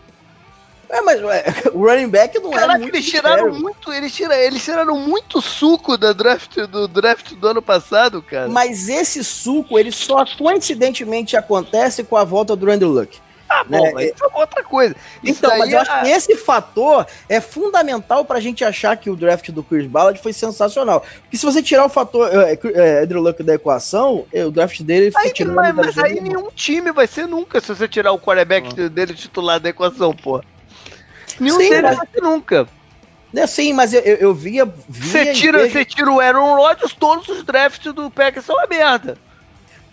É, mas ué, o running back não Caraca, é muito eles tiraram muito, eles tiraram, eles tiraram muito suco da draft do draft do ano passado, cara. Mas esse suco, ele só coincidentemente acontece com a volta do Andrew Luck. Ah, bom, né? mas isso é outra coisa. Isso então, mas eu é... acho que esse fator é fundamental pra gente achar que o draft do Chris Ballard foi sensacional. Porque se você tirar o fator é, é, Andrew Luck da equação, é, o draft dele aí, Mas, mas aí nenhum time vai ser nunca se você tirar o quarterback ah. dele titular da equação, pô. Nenhum Sim, mas... vai ser nunca. É, sim, mas eu, eu, eu via. Você tira, você tira o Aaron Rodgers, todos os drafts do Packers são uma merda.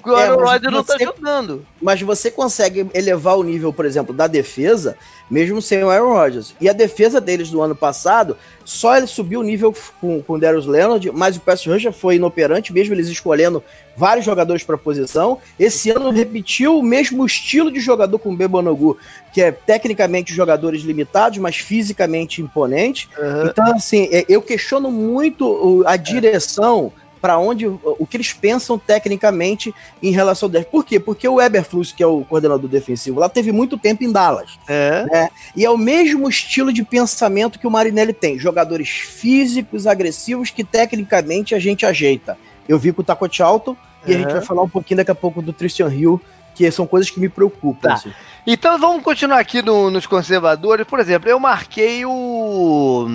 Porque o Aaron é, Rodgers não tá jogando. Mas você consegue elevar o nível, por exemplo, da defesa, mesmo sem o Aaron Rodgers. E a defesa deles do ano passado, só ele subiu o nível com, com o Darius Leonard, mas o pass rusher foi inoperante, mesmo eles escolhendo vários jogadores para posição. Esse ano repetiu o mesmo estilo de jogador com o Bebonogu, que é tecnicamente jogadores limitados, mas fisicamente imponente. Uhum. Então, assim, é, eu questiono muito a direção para onde o que eles pensam tecnicamente em relação ao draft. Por quê? Porque o Eberflus, que é o coordenador defensivo, lá teve muito tempo em Dallas. É. Né? E é o mesmo estilo de pensamento que o Marinelli tem. Jogadores físicos, agressivos, que tecnicamente a gente ajeita. Eu vi com o Tacote Alto e a gente vai falar um pouquinho daqui a pouco do Christian Hill, que são coisas que me preocupam. Tá. Assim. Então vamos continuar aqui no, nos conservadores. Por exemplo, eu marquei o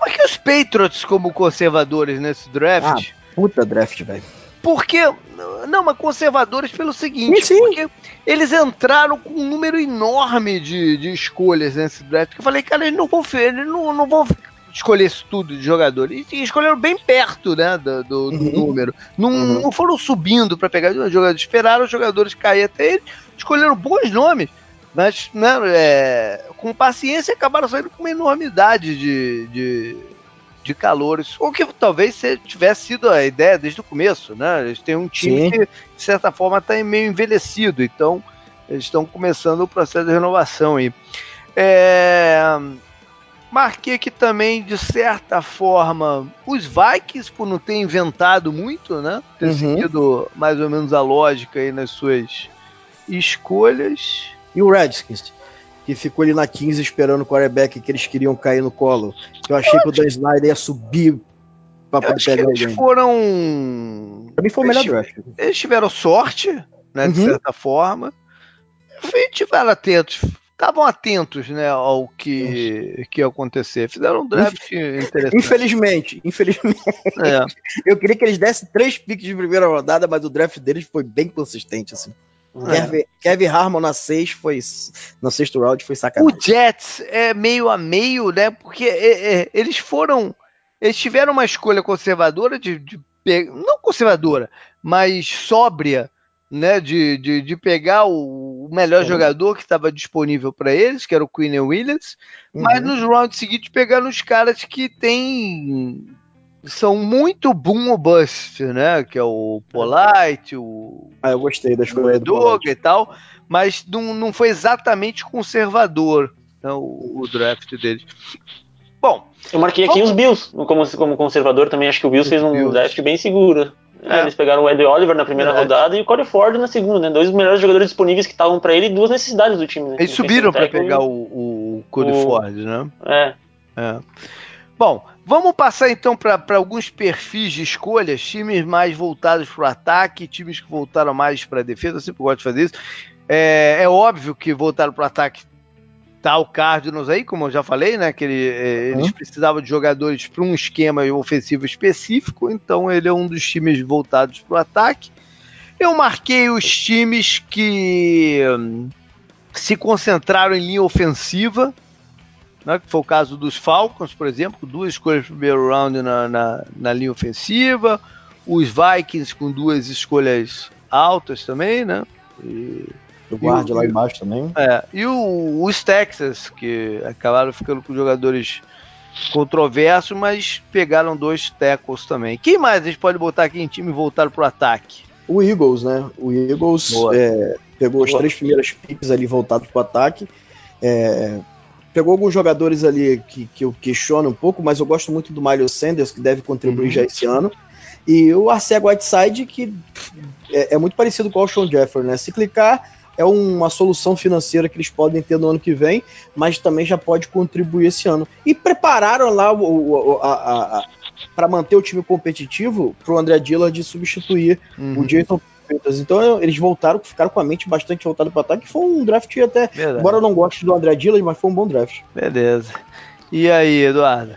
eu marquei os Patriots como conservadores nesse draft. Ah, puta draft, velho. Porque. Não, mas conservadores pelo seguinte. Sim, sim. Porque eles entraram com um número enorme de, de escolhas nesse draft. Que eu falei, cara, eles não vão, eles não, não vão escolher isso tudo de jogador. E escolheram bem perto, né, do, do, uhum. número. Não, uhum. não foram subindo para pegar jogadores. Esperaram os jogadores cair até eles. Escolheram bons nomes. Mas, né, é, com paciência, acabaram saindo com uma enormidade de, de, de calores. Ou que talvez tivesse sido a ideia desde o começo, né? Eles têm um time Sim. que, de certa forma, está meio envelhecido. Então, eles estão começando o processo de renovação aí. É, marquei aqui também, de certa forma, os Vikings, por não ter inventado muito, né? Ter uhum. seguido mais ou menos a lógica aí nas suas escolhas. E o Redskins, que ficou ali na 15 esperando o quarterback que eles queriam cair no colo. Eu achei eu que o Dan Snyder ia subir pra poder pegar alguém. Eles foram. Pra mim foi o melhor draft. Eles tiveram sorte, né, de uhum. certa forma. E tiveram atentos, estavam atentos, né, ao que, que ia acontecer. Fizeram um draft interessante. Infelizmente, infelizmente. É. Eu queria que eles dessem três piques de primeira rodada, mas o draft deles foi bem consistente, assim. É. Kevin, Kevin Harmon na 6 foi. No sexto round foi sacanagem. O Jets é meio a meio, né? Porque é, é, eles foram. Eles tiveram uma escolha conservadora de, de, Não conservadora, mas sóbria né, de, de, de pegar o, o melhor jogador que estava disponível para eles, que era o Queen Williams, uhum. mas nos rounds seguintes pegaram os caras que têm são muito boom ou bust, né? Que é o Polite, o. Ah, eu gostei da escolha do e tal, mas não, não foi exatamente conservador né, o, o draft deles. Bom. Eu marquei aqui vamos... os Bills como, como conservador também. Acho que o Bills fez um Bills. draft bem seguro. É. Eles pegaram o Ed Oliver na primeira rodada e o Corey Ford na segunda, né? Dois melhores jogadores disponíveis que estavam para ele e duas necessidades do time. Né? Eles subiram para pegar o, o Corey o... Ford, né? É. é. Bom, vamos passar então para alguns perfis de escolhas, times mais voltados para o ataque, times que voltaram mais para a defesa. Eu sempre gosto de fazer isso. É, é óbvio que voltaram para o ataque tá o Cardinals aí, como eu já falei, né? Que ele, é, eles uhum. precisavam de jogadores para um esquema ofensivo específico, então ele é um dos times voltados para o ataque. Eu marquei os times que hum, se concentraram em linha ofensiva, né, que foi o caso dos Falcons, por exemplo, duas escolhas no primeiro round na, na, na linha ofensiva, os Vikings com duas escolhas altas também, né? E o guarda lá embaixo também. É, e o, os Texas, que acabaram ficando com jogadores controversos, mas pegaram dois tackles também. Quem mais a gente pode botar aqui em time e voltar para o ataque? O Eagles, né? O Eagles é, pegou as três primeiras picks ali voltados para o ataque. É, pegou alguns jogadores ali que, que eu questiono um pouco, mas eu gosto muito do Miles Sanders, que deve contribuir uhum. já esse ano. E o Arcego Whiteside, que é, é, muito parecido com o Sean Jefferson, né? Se clicar, é uma solução financeira que eles podem ter no ano que vem, mas também já pode contribuir esse ano. E prepararam lá o, a para manter o time competitivo para o André Dillard substituir uhum. o Jason Então eles voltaram, ficaram com a mente bastante voltada para ataque. Foi um draft até, Verdade. embora eu não goste do André Dillard, mas foi um bom draft. Beleza. E aí, Eduardo?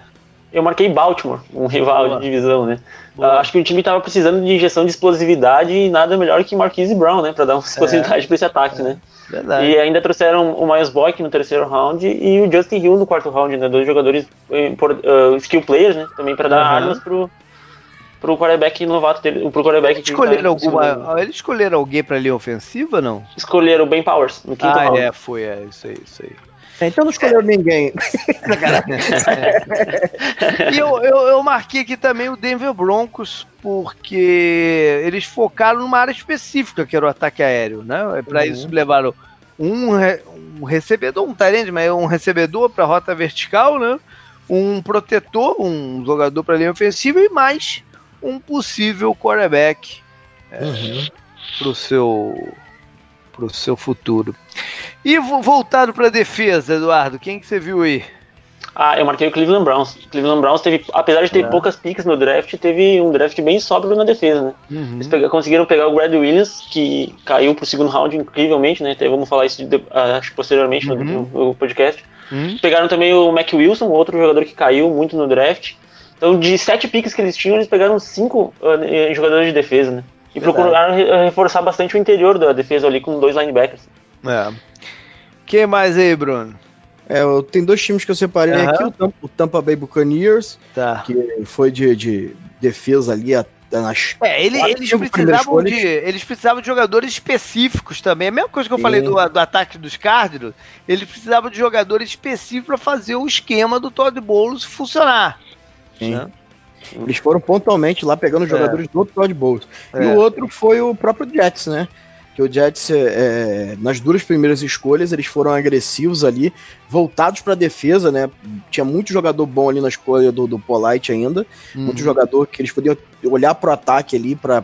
Eu marquei Baltimore, um rival Boa. de divisão, né? Uh, acho que o time estava precisando de injeção de explosividade e nada melhor que Marquise Brown, né? Para dar uma explosividade é. para esse ataque, é. né? Verdade. E ainda trouxeram o Miles Boyk no terceiro round e o Justin Hill no quarto round, né? Dois jogadores uh, skill players, né? Também para dar uhum. armas pro pro quarterback novato dele, pro quarterback eles escolheram alguma, eles escolheram alguém para linha ofensiva não? Escolheram o Ben Powers no quinto ah, round. Ah, é, foi, é, isso aí, isso aí. É, então não escolheu é. ninguém. e eu, eu, eu, marquei aqui também o Denver Broncos, porque eles focaram numa área específica, que era o ataque aéreo, né? Para uhum. isso levaram um, um recebedor, um talento, mas um recebedor para rota vertical, né? Um protetor, um jogador para linha ofensiva e mais um possível quarterback é, uhum. para o seu pro seu futuro. E voltado para a defesa, Eduardo, quem que você viu aí? Ah, eu marquei o Cleveland Browns. Cleveland Browns teve, apesar de ter é. poucas picks no draft, teve um draft bem sóbrio na defesa, né? Uhum. Eles pegaram, conseguiram pegar o Brad Williams, que caiu pro segundo round incrivelmente, né? Até vamos falar isso de, acho posteriormente uhum. no, no, podcast. Uhum. Pegaram também o Mac Wilson, outro jogador que caiu muito no draft. Então, de sete picks que eles tinham, eles pegaram cinco uh, jogadores de defesa, né? E Verdade. procuraram reforçar bastante o interior da defesa ali com dois linebackers. É. Quem mais aí, Bruno? É, tem dois times que eu separei uhum. aqui, o Tampa, o Tampa, Bay Buccaneers, tá. que foi de, de defesa ali a, nas é, ele, eles precisavam de eles precisavam de jogadores específicos também. A mesma coisa que eu Sim. falei do, do ataque dos Cardinals, eles precisavam de jogadores específicos para fazer o esquema do Todd Bowles funcionar. Sim. Né? Eles foram pontualmente lá pegando os é. jogadores do outro Todd Bowles. É. E o outro foi o próprio Jets, né? que o Jets, é, é, nas duas primeiras escolhas, eles foram agressivos ali, voltados para a defesa, né? Tinha muito jogador bom ali na escolha do, do Polite ainda, uhum. muito jogador que eles podiam olhar para o ataque ali para.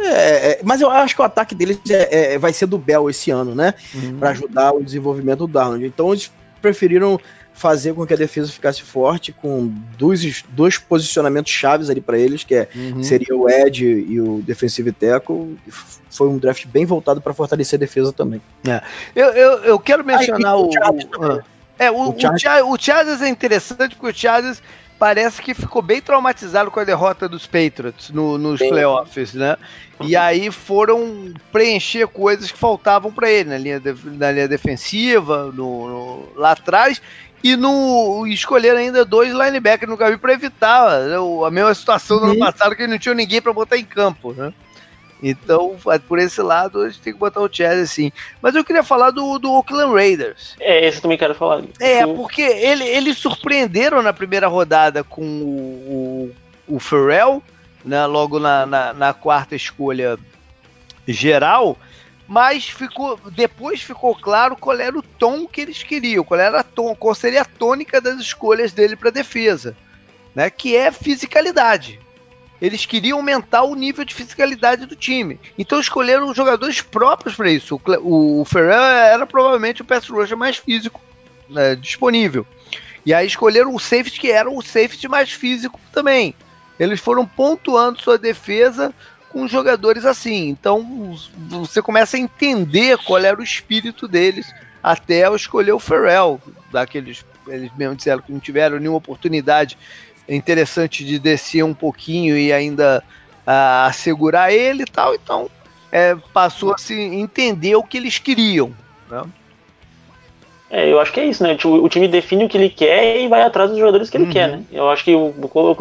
É, é, mas eu acho que o ataque deles é, é, vai ser do Bell esse ano, né? Uhum. Para ajudar o desenvolvimento do Darnold. Então eles preferiram fazer com que a defesa ficasse forte com dois, dois posicionamentos chaves ali para eles, que é, uhum. seria o Ed e o defensive tackle. Foi um draft bem voltado para fortalecer a defesa também. É. Eu, eu, eu quero mencionar o, o, o, é, o, o, o, Chargers é interessante porque o Chargers parece que ficou bem traumatizado com a derrota dos Patriots no, nos Sim. playoffs, né? E aí foram preencher coisas que faltavam para ele na linha, de, na linha defensiva, no, no, lá atrás, e no escolher ainda dois linebackers no caminho para evitar né, a mesma situação do ano uhum. passado que não tinha ninguém para botar em campo, né? Então, por esse lado, a gente tem que botar o Chelsea sim. Mas eu queria falar do, do Oakland Raiders. É, esse eu também quero falar. É, porque ele, eles surpreenderam na primeira rodada com o, o, o Pharrell, né, logo na, na, na quarta escolha geral mas ficou depois ficou claro qual era o tom que eles queriam, qual era a tom, qual seria a tônica das escolhas dele para defesa, né? Que é fisicalidade. Eles queriam aumentar o nível de fisicalidade do time. Então escolheram jogadores próprios para isso. O, o Ferrer era provavelmente o pass rusher mais físico né, disponível. E aí escolheram o safety que era o safety mais físico também. Eles foram pontuando sua defesa com jogadores assim. Então você começa a entender qual era o espírito deles até eu escolher o Pharrell, daqueles eles mesmo disseram que não tiveram nenhuma oportunidade interessante de descer um pouquinho e ainda uh, assegurar ele e tal. Então é, passou a se entender o que eles queriam. Né? É, eu acho que é isso, né? O, time define o que ele quer e vai atrás dos jogadores que ele uhum. quer, né? Eu acho que o Colo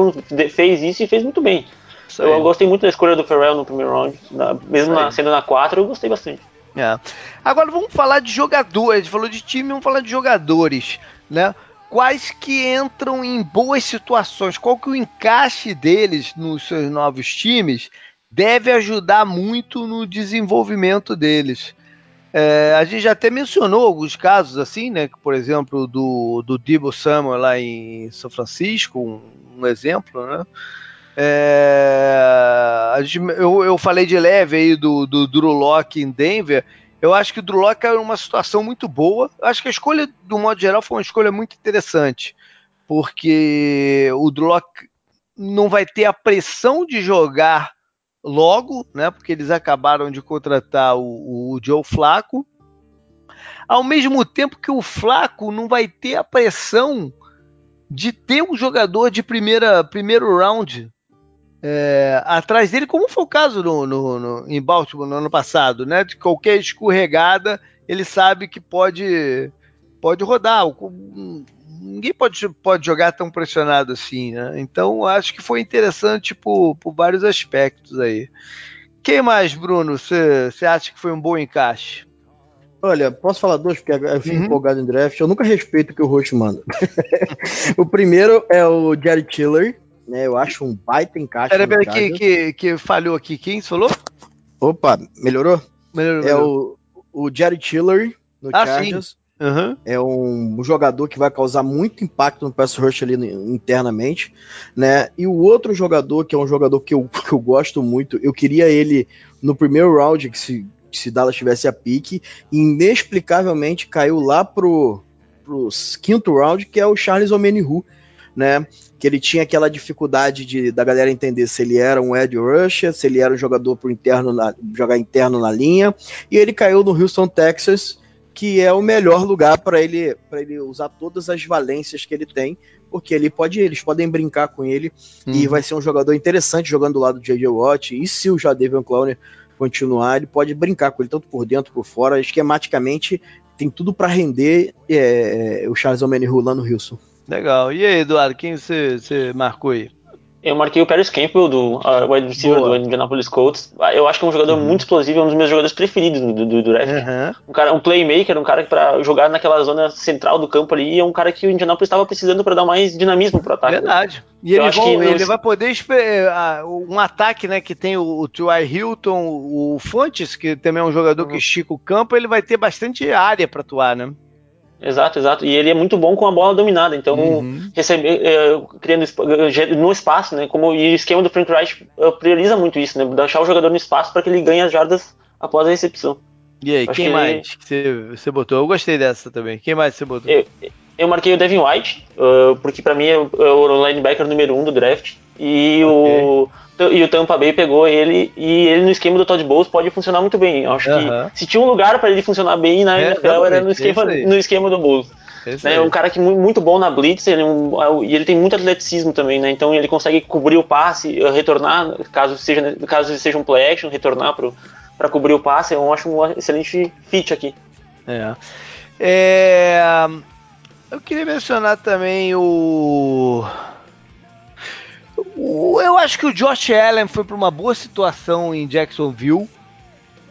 fez isso e fez muito bem. Eu gostei muito da escolha do Ferrell no primeiro round. Na, mesmo na, sendo na 4, eu gostei bastante. É. Agora vamos falar de jogadores. A gente falou de time, vamos falar de jogadores, né? Quais que entram em boas situações? Qual que o encaixe deles nos seus novos times deve ajudar muito no desenvolvimento deles. É, a gente já até mencionou alguns casos assim, né? Por exemplo, do, do Debo Samuel lá em São Francisco, um, um exemplo, né? É, eu, eu falei de leve aí do, do Drew Locke em Denver. Eu acho que o Drew Locke é uma situação muito boa. Eu acho que a escolha, do modo geral, foi uma escolha muito interessante. Porque o Drew Locke não vai ter a pressão de jogar logo, né? Porque eles acabaram de contratar o, o Joe Flaco. Ao mesmo tempo que o Flaco não vai ter a pressão de ter um jogador de primeira, primeiro round é, atrás dele, como foi o caso no, no, no, em Baltimore no ano passado, né? De qualquer escorregada, ele sabe que pode, pode rodar. Ninguém pode, pode jogar tão pressionado assim, né? Então acho que foi interessante por, por vários aspectos aí. Quem mais, Bruno? Você acha que foi um bom encaixe? Olha, posso falar dois, porque eu fico uhum. empolgado em draft. Eu nunca respeito o que o host manda. o primeiro é o Jerry Tiller, né? Eu acho um baita encaixe. Peraí, peraí, que, que, que falhou aqui. Quem falou? Opa, melhorou? Melhorou. É o, o Jerry Tiller no ah, Chargers. Uhum. É um jogador que vai causar muito impacto no pass rush ali internamente, né? E o outro jogador, que é um jogador que eu, que eu gosto muito, eu queria ele no primeiro round, que se, se Dallas tivesse a pique, inexplicavelmente caiu lá pro, pro quinto round, que é o Charles Omenihu, né? Que ele tinha aquela dificuldade de, da galera entender se ele era um Ed Rusher, se ele era um jogador por interno na, jogar interno na linha, e ele caiu no Houston, Texas, que é o melhor lugar para ele para ele usar todas as valências que ele tem, porque ele pode eles podem brincar com ele uhum. e vai ser um jogador interessante jogando do lado do JJ Watt, e se o Jadavion Clowney continuar, ele pode brincar com ele tanto por dentro por fora, esquematicamente tem tudo para render é, o Charles Omenihu lá no Houston. Legal. E aí, Eduardo, quem você, marcou aí? Eu marquei o Paris Campbell, do uh, wide receiver Boa. do Indianapolis Colts. Eu acho que é um jogador uhum. muito explosivo, é um dos meus jogadores preferidos do, do, do draft. Uhum. Um, cara, um playmaker, um cara que para jogar naquela zona central do campo ali, é um cara que o Indianapolis estava precisando para dar mais dinamismo para o ataque. Verdade. E ele, vão, ele vai poder uh, um ataque, né, que tem o, o T.Y. Hilton, o Fontes, que também é um jogador uhum. que estica o campo, ele vai ter bastante área para atuar, né? Exato, exato. E ele é muito bom com a bola dominada. Então, uhum. receber, é, criando no espaço, né? Como e o esquema do Frank Reich prioriza muito isso, né? Deixar o jogador no espaço para que ele ganhe as jardas após a recepção. E aí, quem que mais que você, você botou? Eu gostei dessa também. Quem mais você botou? Eu, eu marquei o Devin White, uh, porque para mim é o, é o linebacker número um do draft. E okay. o e o Tampa Bay pegou ele e ele no esquema do Todd Bowles pode funcionar muito bem. Eu acho uh -huh. que se tinha um lugar para ele funcionar bem na é, NFL era no esquema, no esquema do Bowles. É um cara que muito bom na blitz, ele é um, e ele tem muito atleticismo também, né? Então ele consegue cobrir o passe, retornar, caso seja, caso seja um play action, retornar para cobrir o passe. Eu acho um excelente fit aqui. É. é. Eu queria mencionar também o eu acho que o Josh Allen foi para uma boa situação em Jacksonville.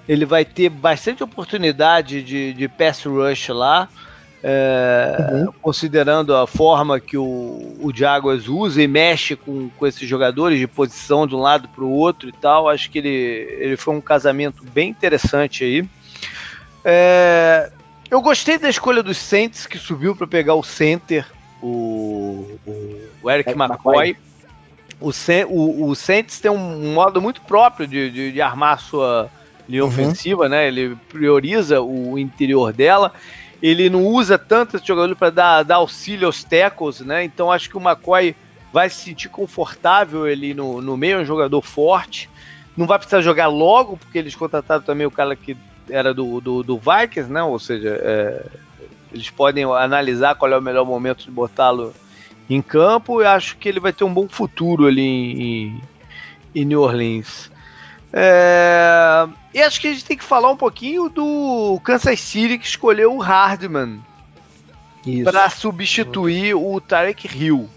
Ele vai ter bastante oportunidade de, de pass rush lá. É, uhum. Considerando a forma que o, o Jaguars usa e mexe com, com esses jogadores de posição de um lado para o outro e tal, acho que ele, ele foi um casamento bem interessante aí. É, eu gostei da escolha dos Saints, que subiu para pegar o center, o, o, Eric é, McCoy. O, o, o Saints tem um modo muito próprio de, de, de armar sua linha uhum. ofensiva, né? Ele prioriza o interior dela ele não usa tanto esse jogador para dar, dar, auxílio aos tackles, né? Então acho que o McCoy vai se sentir confortável ali no, no meio, é um jogador forte. Não vai precisar jogar logo, porque eles contrataram também o cara que era do, do, do Vikings, né? Ou seja, é, eles podem analisar qual é o melhor momento de botá-lo em campo. E acho que ele vai ter um bom futuro ali em, em New Orleans. É, e acho que a gente tem que falar um pouquinho do Kansas City que escolheu o Hardman para substituir o Tarek Hill.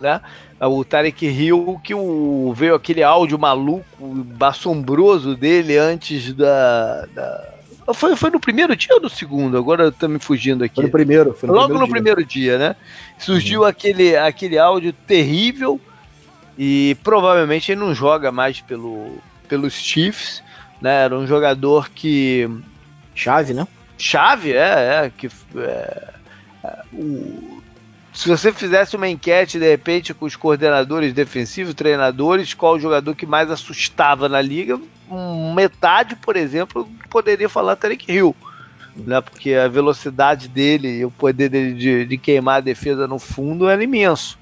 Né? O Tarek Hill, que o, veio aquele áudio maluco, assombroso dele antes da. da... Foi, foi no primeiro dia ou no segundo? Agora eu tô me fugindo aqui. Foi no primeiro. Foi no Logo primeiro no dia. primeiro dia, né? Surgiu uhum. aquele, aquele áudio terrível e provavelmente ele não joga mais pelo, pelos Chiefs, né? Era um jogador que. Chave, né? Chave, é, é. Que, é, é, o, se você fizesse uma enquete, de repente, com os coordenadores defensivos, treinadores, qual o jogador que mais assustava na liga, metade, por exemplo, poderia falar Tarek Hill. Né, porque a velocidade dele e o poder dele de, de queimar a defesa no fundo era imenso.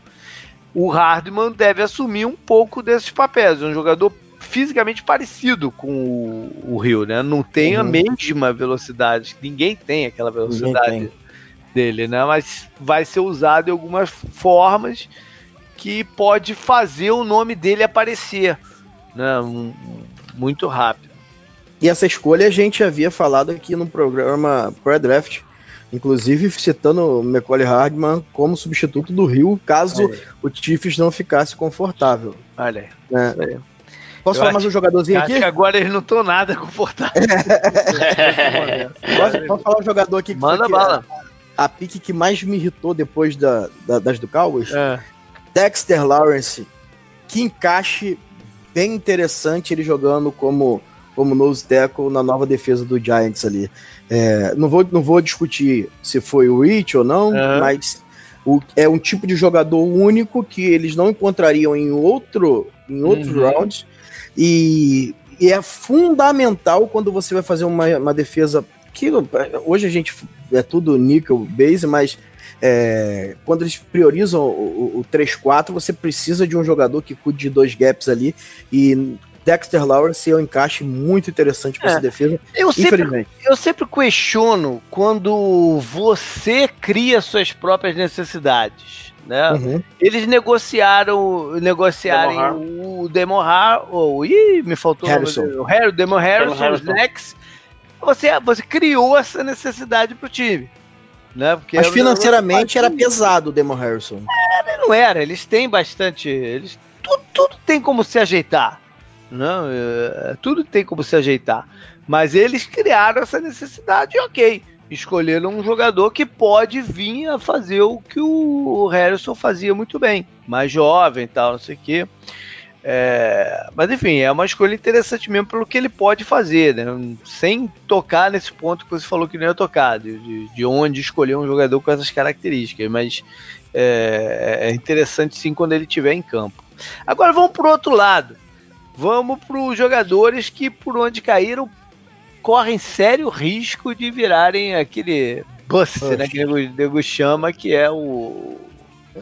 O Hardman deve assumir um pouco desses papéis. Um jogador fisicamente parecido com o, o Rio, né? Não tem uhum. a mesma velocidade, ninguém tem aquela velocidade tem. Dele, né? Mas vai ser usado em algumas formas que pode fazer o nome dele aparecer, né? Muito rápido. E essa escolha a gente havia falado aqui no programa pré-draft, inclusive citando o Macaulay Hardman como substituto do Rio, caso o Chiefs não ficasse confortável. Olha aí. É. Posso eu falar mais um jogadorzinho aqui? Acho que agora eles não estão nada confortáveis. posso, posso, falar um jogador aqui que Manda bala. A, a pique que mais me irritou depois da, da das do Cowboys? É. Dexter Lawrence. Que encaixe bem interessante ele jogando como, como nose tackle na nova defesa do Giants ali. É, não, vou, não vou discutir se foi o Rich ou não, é. mas o, é um tipo de jogador único que eles não encontrariam em outro em outros uhum. rounds e, e é fundamental quando você vai fazer uma, uma defesa. Que hoje a gente é tudo nickel base, mas é, quando eles priorizam o, o 3-4, você precisa de um jogador que cuide de dois gaps ali. E Dexter Lawrence é um encaixe muito interessante para é, essa defesa. Eu sempre, eu sempre questiono quando você cria suas próprias necessidades né? Uhum. Eles negociaram, negociaram o Demon Harrison, ih, me faltou Harrison. o Harry, Demon Harrison, os Nex. Você, você criou essa necessidade pro time. Né? Porque Mas financeiramente era pesado o Demon Harrison. Era, não era, eles têm bastante. Eles, tudo, tudo tem como se ajeitar. Não, né? é, tudo tem como se ajeitar. Mas eles criaram essa necessidade, ok escolheram um jogador que pode vir a fazer o que o Harrison fazia muito bem, mais jovem e tal, não sei o quê. É, mas enfim, é uma escolha interessante mesmo pelo que ele pode fazer, né? sem tocar nesse ponto que você falou que não ia tocar, de, de onde escolher um jogador com essas características, mas é, é interessante sim quando ele estiver em campo. Agora vamos para o outro lado, vamos para os jogadores que por onde caíram correm sério risco de virarem aquele bust, né? Que o nego chama, que é o.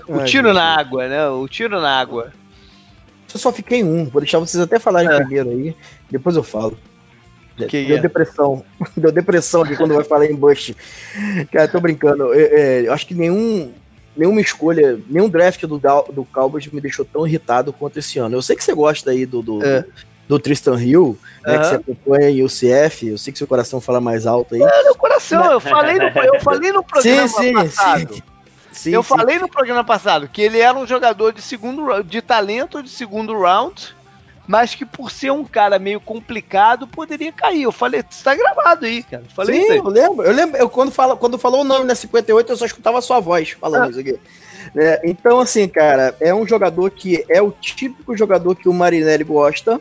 O tiro na água, né? O tiro na água. Eu só fiquei um, vou deixar vocês até falarem é. primeiro aí, depois eu falo. Que Deu é? depressão. Deu depressão aqui quando vai falar em Bush. Cara, tô brincando. É, é, eu acho que nenhum, nenhuma escolha, nenhum draft do, do Cowboys me deixou tão irritado quanto esse ano. Eu sei que você gosta aí do, do, é do Tristan Hill, né, que você acompanha em UCF, eu sei que seu coração fala mais alto aí. É, meu coração, eu falei no, eu falei no programa sim, sim, passado. Sim. Sim, eu sim. falei no programa passado que ele era um jogador de segundo de talento de segundo round, mas que por ser um cara meio complicado poderia cair. Eu falei, está gravado aí, cara. falei sim, eu lembro. Eu lembro, eu quando fala, quando falou o nome na 58, eu só escutava a sua voz falando ah. isso aqui. É, então, assim, cara, é um jogador que é o típico jogador que o Marinelli gosta,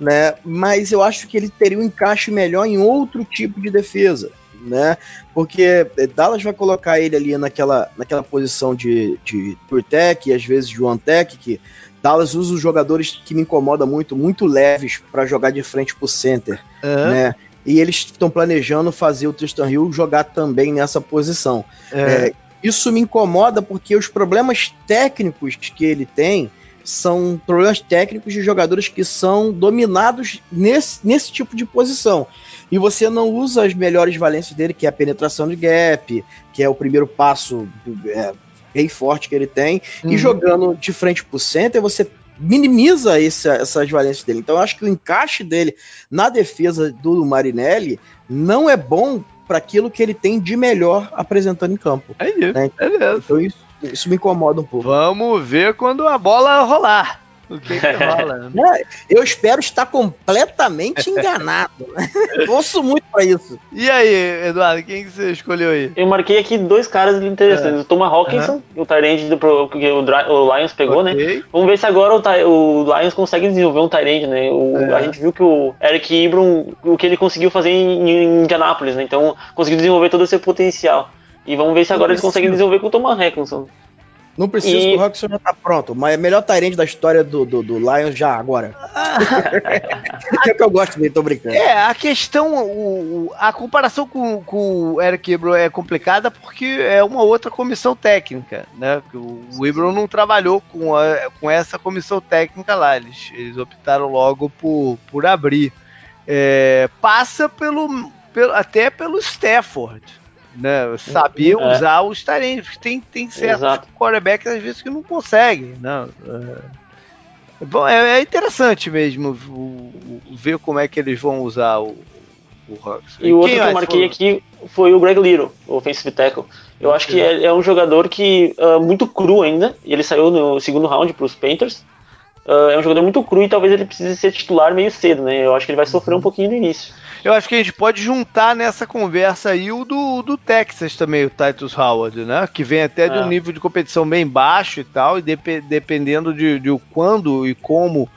né? Mas eu acho que ele teria um encaixe melhor em outro tipo de defesa né? Porque Dallas vai colocar ele ali naquela, naquela posição de, de tech e às vezes de one tech, que Dallas usa os jogadores que me incomodam muito, muito leves para jogar de frente pro center, uhum. né? E eles estão planejando fazer o Tristan Hill jogar também nessa posição. É. É, isso me incomoda porque os problemas técnicos que ele tem são problemas técnicos de jogadores que são dominados nesse, nesse tipo de posição e você não usa as melhores valências dele, que é a penetração de gap, que é o primeiro passo é, bem forte que ele tem, uhum. e jogando de frente pro center, você minimiza esse, essas valências dele. Então eu acho que o encaixe dele na defesa do Marinelli não é bom para aquilo que ele tem de melhor apresentando em campo. É isso. Né? Então isso, isso me incomoda um pouco. Vamos ver quando a bola rolar o que, que rola. Né? Eu espero estar completamente enganado. Torço muito pra isso. E aí, Eduardo, quem que você escolheu aí? Eu marquei aqui dois caras interessantes. É. O Thomas Hawkinson, uhum. o Tyrande do que o, o, Lions pegou, né? okay. né? Vamos ver se agora o, o Lions consegue desenvolver um Tyrande, né? O, é. A gente viu que o Eric Ibram, o que ele conseguiu fazer em, em Indianápolis, né? Então, conseguiu desenvolver todo esse potencial. E vamos ver se agora eles conseguem desenvolver com o Thomas Hawkinson. Não precisa e... que o Rockson já tá pronto, mas é melhor Tyrande da história do, do, do Lions já agora. é que eu gosto dele, tô brincando. É, a questão, o, a comparação com, com o Eric Ebron é complicada porque é uma outra comissão técnica, né? O Ebron não trabalhou com, a, com essa comissão técnica lá, eles, eles optaram logo por, por abrir. É, passa pelo, pelo, até pelo Stafford né? Saber é. usar os talentos. Tem, tem certos Exato. quarterbacks às vezes que não conseguem, né? É, bom, é, é interessante mesmo o, o, ver como é que eles vão usar o, o Hawks. E, e o outro que eu marquei aqui foi o Greg Little, o offensive tackle. Eu acho que é, é um jogador que uh, muito cru ainda, e ele saiu no segundo round para os Panthers. Uh, é um jogador muito cru e talvez ele precise ser titular meio cedo, né? Eu acho que ele vai sofrer um uhum. pouquinho no início. Eu acho que a gente pode juntar nessa conversa aí o do, do Texas também, o Titus Howard, né? Que vem até de um é. nível de competição bem baixo e tal, e dep dependendo de, de quando e como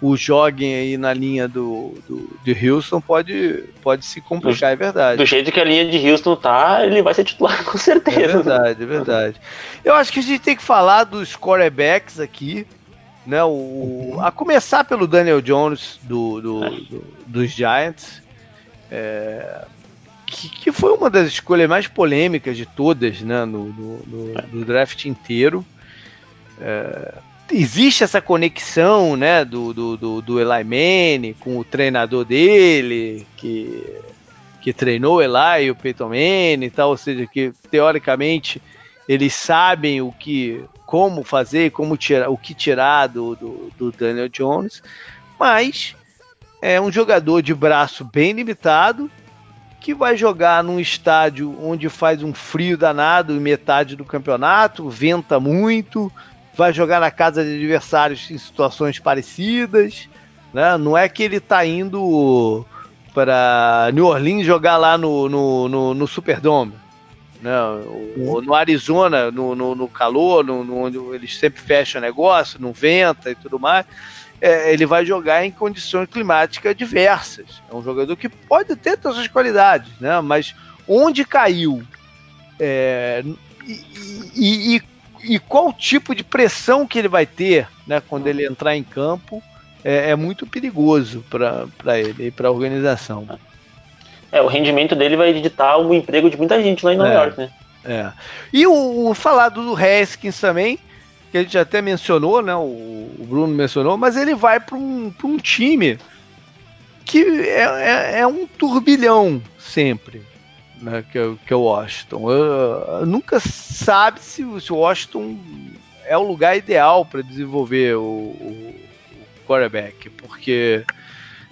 o joguem aí na linha do, do, de Houston pode, pode se complicar, é verdade. Do jeito que a linha de Houston tá, ele vai ser titular com certeza. É verdade, é verdade. Eu acho que a gente tem que falar dos quarterbacks aqui, né? O, a começar pelo Daniel Jones do, do, do dos Giants. É, que, que, foi uma das escolhas mais polêmicas de todas né, no, no, no, no draft inteiro. É, existe essa conexão né, do, do, do, do Eli Manning com o treinador dele, que, que treinou o Eli e o Peyton Manning tal, ou seja, que teoricamente eles sabem o que, como fazer, como tirar, o que tirar do, do, do Daniel Jones, mas é um jogador de braço bem limitado que vai jogar num estádio onde faz um frio danado em metade do campeonato, venta muito, vai jogar na casa de adversários em situações parecidas, né? Não é que ele está indo para New Orleans jogar lá no, no, no, no Superdome, né? Ou, no Arizona, no, no, no calor, no, onde eles sempre fecham negócio, não venta e tudo mais é, ele vai jogar em condições climáticas diversas. É um jogador que pode ter todas as qualidades, né? Mas onde caiu é, e, e, e, qual tipo de pressão que ele vai ter né, quando ele entrar em campo é, é muito perigoso para ele e para a organização. É, o rendimento dele vai editar o emprego de muita gente lá em Nova é, York, né? É. E o, o falado do Haskins também, que a gente até mencionou, né? O, Bruno mencionou, mas ele vai para um, um time que é, é, é, um turbilhão sempre, né? Que, é, que é o Washington. Eu, eu nunca sabe se, se o Washington é o lugar ideal para desenvolver o, o, o quarterback, porque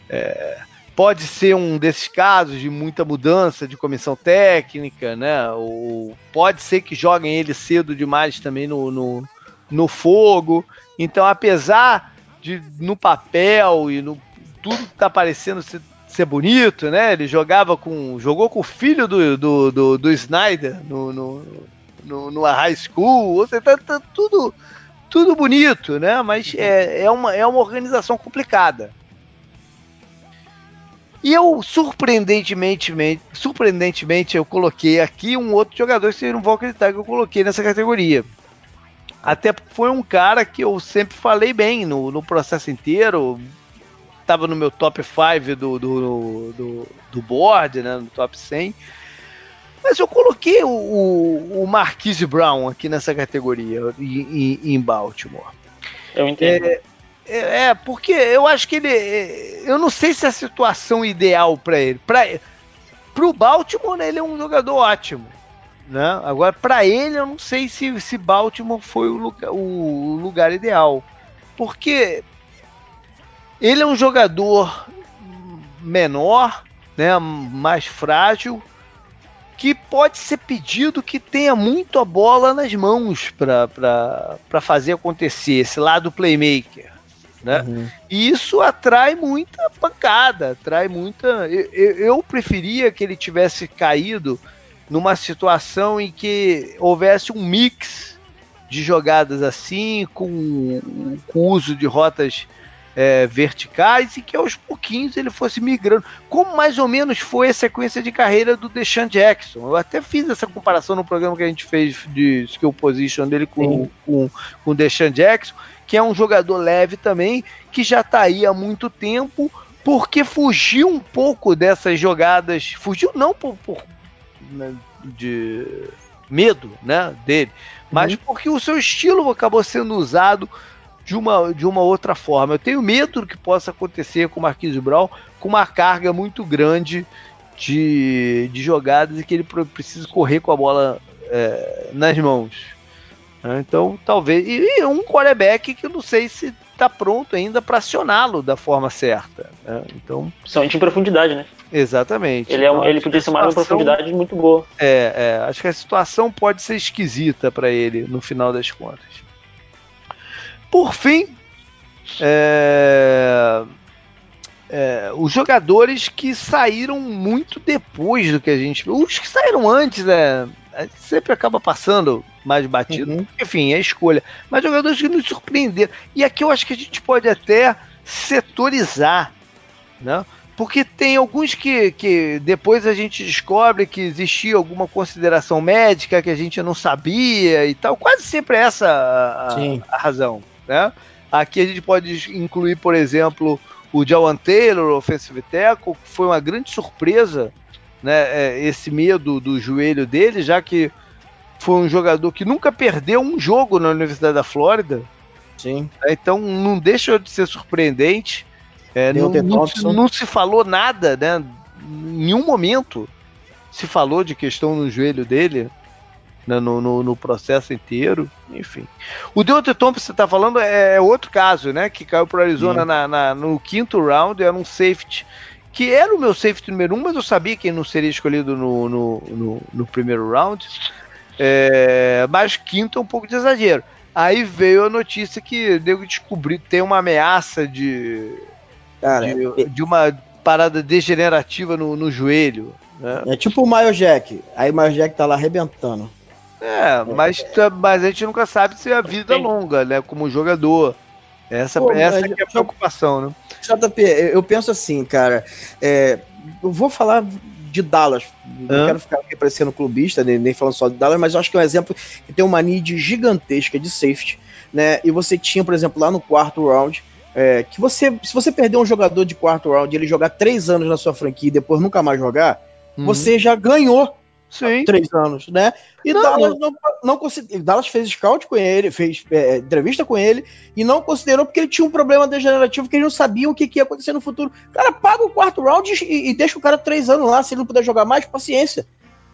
é, pode ser um desses casos de muita mudança de comissão técnica, né? Ou pode ser que joguem ele cedo demais também no, no, no fogo. Então, apesar de no papel e no tudo tá parecendo ser, ser, bonito, né? Ele jogava com. jogou com o filho do, do, do, do Snyder no, no, no, high school, seja, tá, tá tudo, tudo bonito, né? Mas é, é, uma, é uma organização complicada. E eu, surpreendentemente, surpreendentemente, eu coloquei aqui um outro jogador que vocês não vão acreditar que eu coloquei nessa categoria. Até foi um cara que eu sempre falei bem no, no processo inteiro. Tava no meu top 5 do, do, do, do board, né? No top 100. Mas eu coloquei o, o, o Marquise Brown aqui nessa categoria em, em Baltimore. Eu entendo. É, é, é, porque eu acho que ele. Eu não sei se é a situação ideal para ele. Para o Baltimore, ele é um jogador ótimo. Né? Agora, para ele, eu não sei se, se Baltimore foi o lugar, o lugar ideal. Porque ele é um jogador menor, né, mais frágil, que pode ser pedido que tenha muito a bola nas mãos para fazer acontecer, esse lado playmaker. Né? Uhum. E isso atrai muita pancada, atrai muita. Eu, eu, preferia que ele tivesse caído numa situação em que houvesse um mix de jogadas assim, com, com uso de rotas é, verticais e que aos pouquinhos ele fosse migrando, como mais ou menos foi a sequência de carreira do Deshaun Jackson. Eu até fiz essa comparação no programa que a gente fez de skill position dele com, com, com o Deshaun Jackson, que é um jogador leve também, que já está aí há muito tempo, porque fugiu um pouco dessas jogadas, fugiu não por, por de medo né, dele, mas uhum. porque o seu estilo acabou sendo usado de uma, de uma outra forma. Eu tenho medo do que possa acontecer com o Marquinhos Brown com uma carga muito grande de, de jogadas e que ele precisa correr com a bola é, nas mãos. Né? Então, talvez. E um quarterback que eu não sei se está pronto ainda para acioná-lo da forma certa. Né? Então, Principalmente em profundidade, né? Exatamente. Ele, é um, ele podia ser uma profundidade muito boa. É, é, acho que a situação pode ser esquisita para ele no final das contas. Por fim, é, é, os jogadores que saíram muito depois do que a gente. Os que saíram antes, né? Sempre acaba passando mais batido. Uhum. Enfim, é escolha. Mas jogadores que nos surpreenderam. E aqui eu acho que a gente pode até setorizar, né? Porque tem alguns que, que depois a gente descobre que existia alguma consideração médica que a gente não sabia e tal. Quase sempre é essa a, a razão. Né? Aqui a gente pode incluir, por exemplo, o Jawan Taylor, offensive tackle, que foi uma grande surpresa, né, é, esse medo do joelho dele, já que foi um jogador que nunca perdeu um jogo na Universidade da Flórida. Sim. É, então não deixa de ser surpreendente. É, não, não, não, se falou nada, né? Em nenhum momento se falou de questão no joelho dele né, no, no, no, processo inteiro, enfim. O Deontay Thompson que você está falando é, é outro caso, né? Que caiu para Arizona na, na, no quinto round, era um safety que era o meu safety número um, mas eu sabia que ele não seria escolhido no, no, no, no primeiro round. É, mas quinto é um pouco de exagero. Aí veio a notícia que devo descobrir tem uma ameaça de, Cara, de, de, uma parada degenerativa no, no joelho. Né? É tipo o Mayo Jack. Aí o Mayo Jack tá lá arrebentando. É, mas, mas a gente nunca sabe se a vida é longa, né? Como jogador. Essa, Pô, essa é a preocupação, né? JP, eu penso assim, cara. É, eu vou falar de Dallas. Não quero ficar aqui parecendo clubista, nem, nem, falando só de Dallas, mas eu acho que é um exemplo que tem uma need gigantesca de safety, né? E você tinha, por exemplo, lá no quarto round, é, que você, se você perder um jogador de quarto round e ele jogar três anos na sua franquia e depois nunca mais jogar, uhum. você já ganhou Sim. três anos, né? E não, Dallas não, não Dallas fez scout com ele, fez é, entrevista com ele e não considerou porque ele tinha um problema degenerativo que eles não sabiam o que, que ia acontecer no futuro. Cara, paga o quarto round e, e, deixa o cara três anos lá, se ele não puder jogar mais, paciência.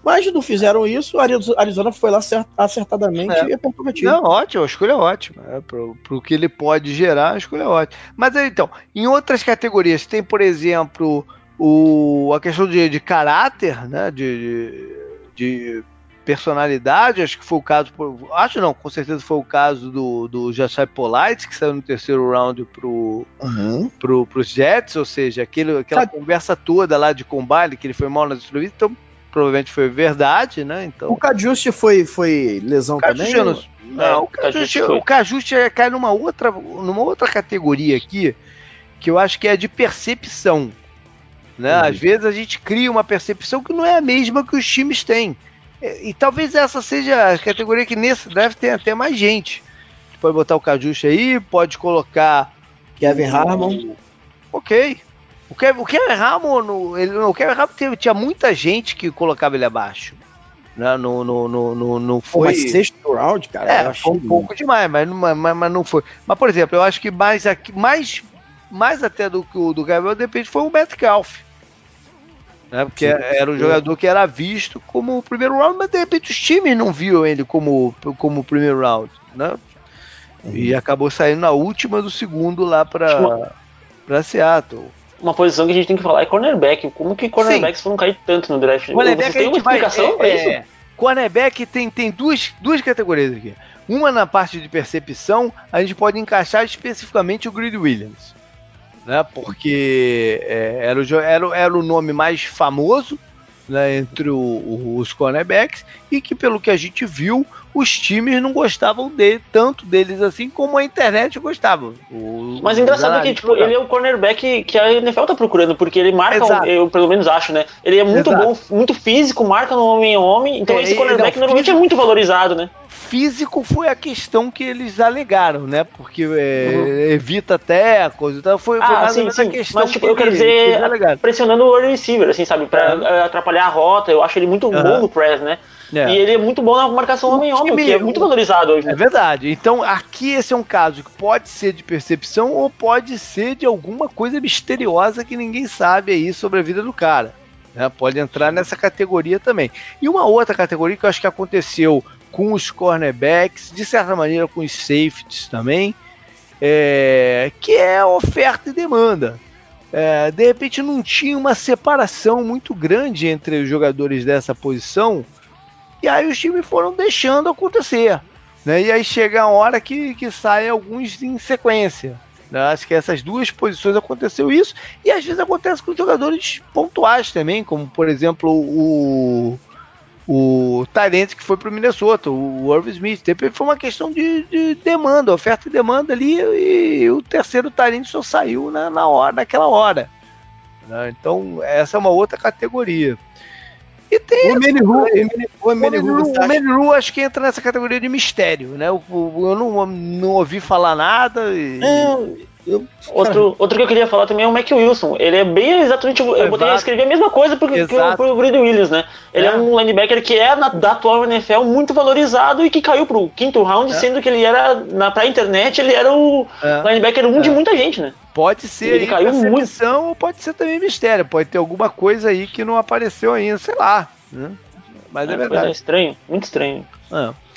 Mas não fizeram isso, a Arizona foi lá acertadamente é. e apontou Não, ótimo, a escolha é ótima. É, pro, pro que ele pode gerar, a escolha é ótima. Mas então, em outras categorias, tem, por exemplo, o, a questão de, de caráter, né? de, de, de personalidade, acho que foi o caso, acho não, com certeza foi o caso do, do Jachai Polite, que saiu no terceiro round pro, uhum. pro, pros Jets, ou seja, aquele, aquela Sabe. conversa toda lá de combate, que ele foi mal nas entrevistas, então provavelmente foi verdade, né? Então... O Cajuste foi, foi lesão também? Não, não é, o Cajuste, o Cajuste cai numa outra, numa outra categoria aqui, que eu acho que é de percepção. Né? Uhum. Às vezes a gente cria uma percepção que não é a mesma que os times têm. E, e, talvez essa seja a categoria que nesse deve ter até mais gente. Pode botar o Cajuste aí, pode colocar. Kevin Harmon. Ok. O Kevin, o Kevin Harmon, ele, o Kevin Harmon teve, tinha muita gente que colocava ele abaixo. Né? No, no, no, no, não foi. Mas sexto round, cara. É, foi um pouco demais, mas, mas, mas não foi. Mas, por exemplo, eu acho que mais, aqui, mais, mais até do que o do Gabriel, depende, foi o Metcalf né? Porque sim, era um jogador que era visto como o primeiro round, mas de repente os times não viam ele como como o primeiro round, né? Uhum. E acabou saindo na última do segundo lá para para Seattle. Uma posição que a gente tem que falar é cornerback. Como que cornerbacks foram cair tanto no draft? Cornerback Você tem uma explicação para é, isso? É, cornerback tem, tem duas, duas categorias aqui. Uma na parte de percepção, a gente pode encaixar especificamente o Grid Williams né? Porque é, era, o, era, era o nome mais famoso né, entre o, o, os cornerbacks e que, pelo que a gente viu, os times não gostavam dele, tanto deles assim como a internet gostava. O, Mas engraçado que tipo, ele é o cornerback que a NFL tá procurando, porque ele marca, eu pelo menos acho, né? Ele é muito Exato. bom, muito físico, marca no homem a homem, então é, esse cornerback não, normalmente físico, é muito valorizado, né? Físico foi a questão que eles alegaram, né? Porque é, uhum. evita até coisa. Então foi, ah, foi mais sim, sim. questão. Mas tipo, que eu quero dizer, pressionando o early receiver, assim, sabe? Pra é. atrapalhar a rota. Eu acho ele muito uhum. bom no press, né? É. E ele é muito bom na marcação homem-homem, que é muito valorizado hoje. É verdade. Então, aqui esse é um caso que pode ser de percepção ou pode ser de alguma coisa misteriosa que ninguém sabe aí sobre a vida do cara. Né? Pode entrar nessa categoria também. E uma outra categoria que eu acho que aconteceu com os cornerbacks, de certa maneira com os safeties também, é, que é oferta e demanda. É, de repente não tinha uma separação muito grande entre os jogadores dessa posição, e aí os times foram deixando acontecer. Né? E aí chega a hora que, que saem alguns em sequência. Né? Acho que essas duas posições aconteceu isso, e às vezes acontece com jogadores pontuais também, como por exemplo o, o Tyrant que foi para o Minnesota, o Irv Smith. Foi uma questão de, de, demanda, oferta e demanda ali, e o terceiro Tyrant só saiu na, na hora, naquela hora. Né? Então, essa é uma outra categoria. E tem. O Meniru, acho que entra nessa categoria de mistério, né? Eu, eu não, não ouvi falar nada. E... eu, outro, outro que eu queria falar também é o Mac Wilson. Ele é bem exatamente. Eu Exato. botei, escrevi a mesma coisa pro, pro, pro Grid Williams, né? Ele é. é. um linebacker que é na, da atual NFL muito valorizado e que caiu pro quinto round, é. sendo que ele era, na, pra internet, ele era o é. linebacker 1 um de é. muita gente, né? Pode ser ele caiu muito. ou pode ser também mistério. Pode ter alguma coisa aí que não apareceu ainda, sei lá. Né? Mas é, é verdade. É estranho, muito estranho. É.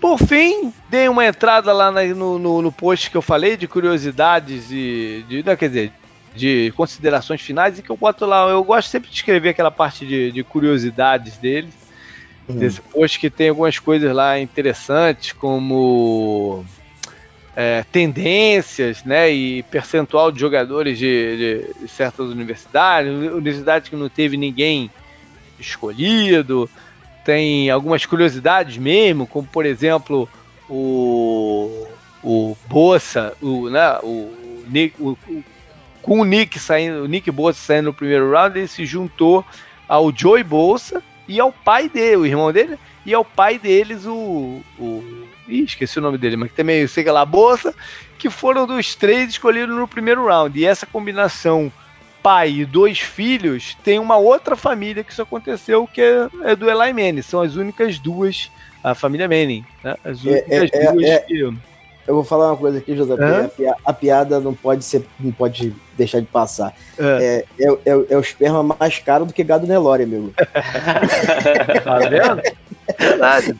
Por fim, dei uma entrada lá no, no, no, post que eu falei de curiosidades e de, não, quer dizer, de considerações finais e que eu boto lá. Eu gosto sempre de escrever aquela parte de, de curiosidades dele. Uhum. Desse post que tem algumas coisas lá interessantes, como é, tendências, né, e percentual de jogadores de, de, certas universidades, universidades que não teve ninguém escolhido, tem algumas curiosidades mesmo, como por exemplo o, o Bossa, o, né, o, o, o, com o Nick saindo, o Nick Bossa saindo no primeiro round, ele se juntou ao Joey Bolsa e ao pai dele, o irmão dele, e ao pai deles, o. o ih, esqueci o nome dele, mas também sei que lá, Bolsa, que foram dos três escolhidos no primeiro round. E essa combinação pai e dois filhos, tem uma outra família que isso aconteceu, que é, é do Eli Manning. São as únicas duas, a família Manning, né? As é, únicas é, duas é, que... Eu vou falar uma coisa aqui, José. A, piada não pode ser, não pode deixar de passar. É, é, é, é o esperma mais caro do que gado Nelore, amigo. tá vendo? Verdade.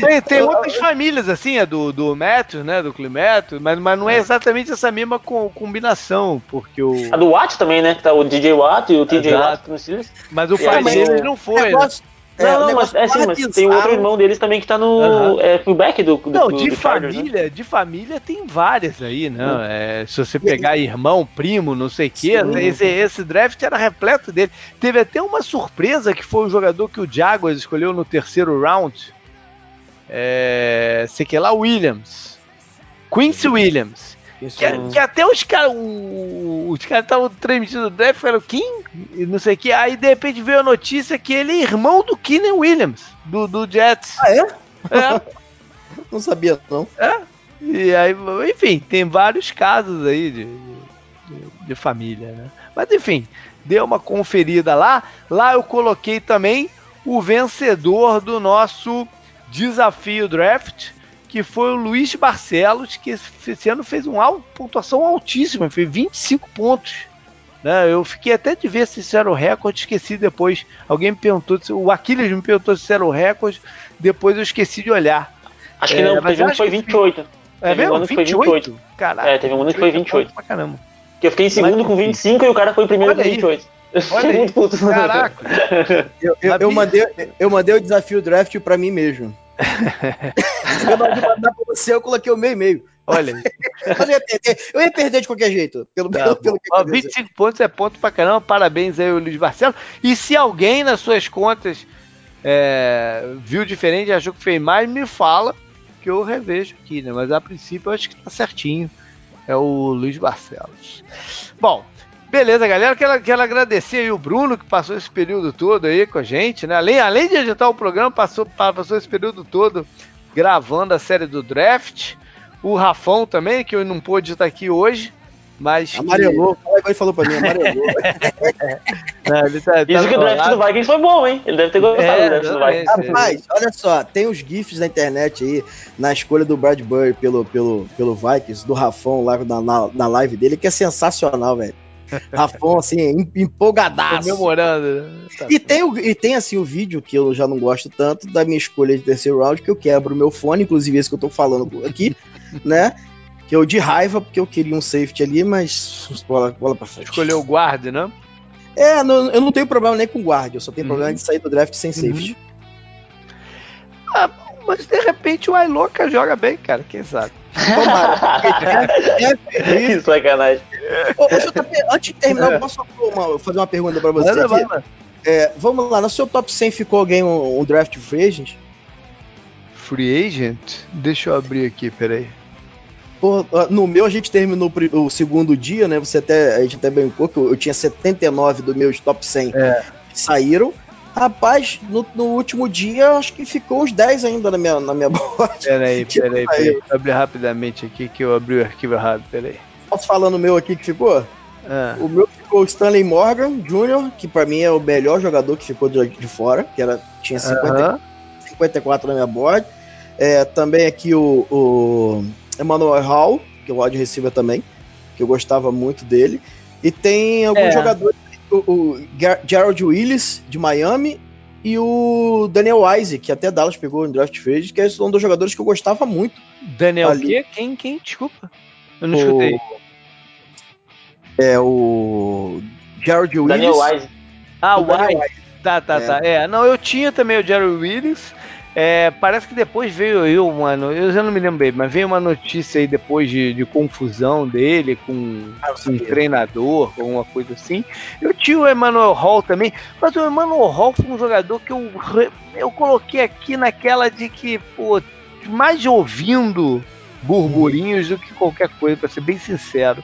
tem, tem outras famílias, assim, a do, do Metro, né? Do Climetro, mas, mas não é exatamente essa mesma co combinação, porque o. A do Watt também, né? Que tá o DJ Watt e o TJ Watt. Mas o pai não foi. Né? É, não, não, mas, é, sim, mas tem outro irmão deles também que tá no uhum. é, fullback do, do Não, do, de do família, Chargers, né? de família tem várias aí, né? Uhum. É, se você pegar irmão, primo, não sei o quê, esse, esse draft era repleto dele. Teve até uma surpresa que foi o jogador que o Jaguars escolheu no terceiro round. É, sei que lá, Williams. Quincy Williams. Que, que, até os caras. Os caras estavam transmitindo o draft, falaram Kim, e não sei o que. Aí de repente veio a notícia que ele é irmão do Keenan Williams, do, do Jets. Ah, é? É. não sabia, não. É. E aí, enfim, tem vários casos aí de, de, de família, né? Mas enfim, deu uma conferida lá. Lá eu coloquei também o vencedor do nosso desafio draft que foi o Luiz Barcelos, que esse ano fez uma pontuação altíssima, fez 25 pontos. Né? Eu fiquei até de ver se isso era o recorde, esqueci depois. Alguém me perguntou, o Aquiles me perguntou se era o recorde, depois eu esqueci de olhar. Acho que não, é, teve um que foi 28. É teve mesmo? Um 28? Foi 28. Caraca. É, teve um ano que foi 28. Pra caramba. Que eu fiquei em segundo mas, com 25 e o cara foi primeiro com 28. Olha aí. Caraca. eu, eu, eu, mandei, eu mandei o desafio draft pra mim mesmo eu não mandar pra você, eu coloquei o meu e-mail. Olha eu, ia perder, eu ia perder de qualquer jeito. Pelo, tá, pelo, pelo Ó, 25 pontos é ponto pra caramba. Parabéns aí, Luiz Marcelo. E se alguém nas suas contas é, viu diferente, achou que fez mais, me fala que eu revejo aqui, né? Mas a princípio eu acho que tá certinho. É o Luiz Barcelos. Bom, Beleza, galera. Quero, quero agradecer aí o Bruno, que passou esse período todo aí com a gente, né? Além, além de editar o programa, passou, passou esse período todo gravando a série do draft. O Rafão também, que eu não pude estar aqui hoje. Mas amarelou, que... ele falou pra mim, amarelou. não, ele tá, Isso tá que o draft do Vikings foi bom, hein? Ele deve ter gostado é, do draft do Vikings. Rapaz, olha só, tem os GIFs na internet aí, na escolha do Bradbury pelo, pelo, pelo Vikings, do Rafão lá na, na, na live dele, que é sensacional, velho. Rafon, assim, empolgadaço. Comemorando. Né? Tá e, tem o, e tem, assim, o vídeo que eu já não gosto tanto da minha escolha de terceiro round, que eu quebro o meu fone, inclusive esse que eu tô falando aqui, né? Que eu de raiva, porque eu queria um safety ali, mas bola, bola pra frente. Escolheu o guard, né? É, não, eu não tenho problema nem com guard, eu só tenho uhum. problema de sair do draft sem safety. Uhum. Ah, mas de repente o Ailoca joga bem, cara, quem sabe? Tomara. que sacanagem. Ô, antes de terminar, eu posso uma, fazer uma pergunta pra você? É, vamos lá, no seu top 100 ficou alguém um, um, draft free agent? Free agent? Deixa eu abrir aqui, peraí. Pô, no meu a gente terminou o segundo dia, né? Você até, a gente até brincou que eu, eu tinha 79 dos meus top 100 é. que saíram. Rapaz, no, no, último dia, acho que ficou os 10 ainda na minha, na minha bot. Peraí, peraí, peraí. Vou abrir rapidamente aqui que eu abri o arquivo errado, peraí. Posso falar no meu aqui que ficou? Ah. O meu ficou o Stanley Morgan Jr., que para mim é o melhor jogador que ficou de, de fora, que era, tinha 50, uh -huh. 54 na minha board. É, também aqui o, o Emmanuel Hall, que é o wide receiver também, que eu gostava muito dele. E tem alguns é. jogadores o, o Gerald Willis, de Miami, e o Daniel Wise, que até Dallas pegou em draft free, que é um dos jogadores que eu gostava muito. Daniel o quê? Quem? Quem? Desculpa. Eu não o... escutei. É o Gerald Willis. Daniel Wise. Ah, o Wise. Tá, tá, é. tá. É, não, eu tinha também o Gerald Willis. É, parece que depois veio eu, mano. Eu já não me lembro bem, mas veio uma notícia aí depois de, de confusão dele com, ah, um treinador, com alguma coisa assim. Eu tinha o Emmanuel Hall também, mas o Emmanuel Hall foi um jogador que eu, eu coloquei aqui naquela de que, pô, mais ouvindo burburinhos do que qualquer coisa, para ser bem sincero.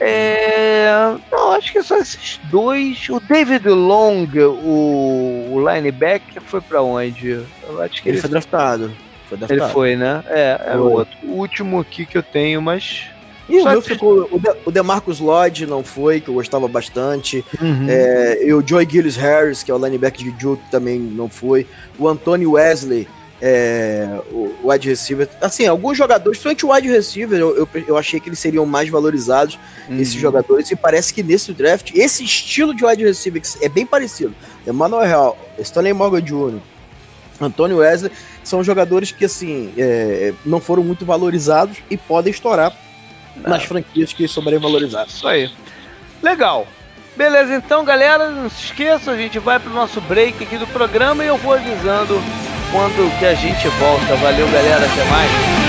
É, não, acho que só esses dois. O David Long, o, o linebacker, foi para onde? Eu acho que ele, ele foi, draftado. foi draftado. Ele foi, né? É, era o outro. O último aqui que eu tenho, mas. E o meu ficou. O, De, o DeMarcus Lloyd não foi, que eu gostava bastante. Uhum. É, e o Joy Gillis Harris, que é o linebacker de Duke, também não foi. O Anthony Wesley é, o wide receiver. Assim, alguns jogadores, principalmente o wide receiver, eu, eu, eu, achei que eles seriam mais valorizados, uhum. esses jogadores, e parece que nesse draft, esse estilo de wide receiver é bem parecido. Emmanuel Real, Stanley Morgan Jr., Antônio Wesley são jogadores que assim é, não foram muito valorizados e podem estourar não. nas franquias que souberem valorizar. Isso aí. Legal. Beleza, então, galera, não se esqueça, a gente vai pro nosso break aqui do programa e eu vou avisando quando que a gente volta. Valeu, galera, até mais.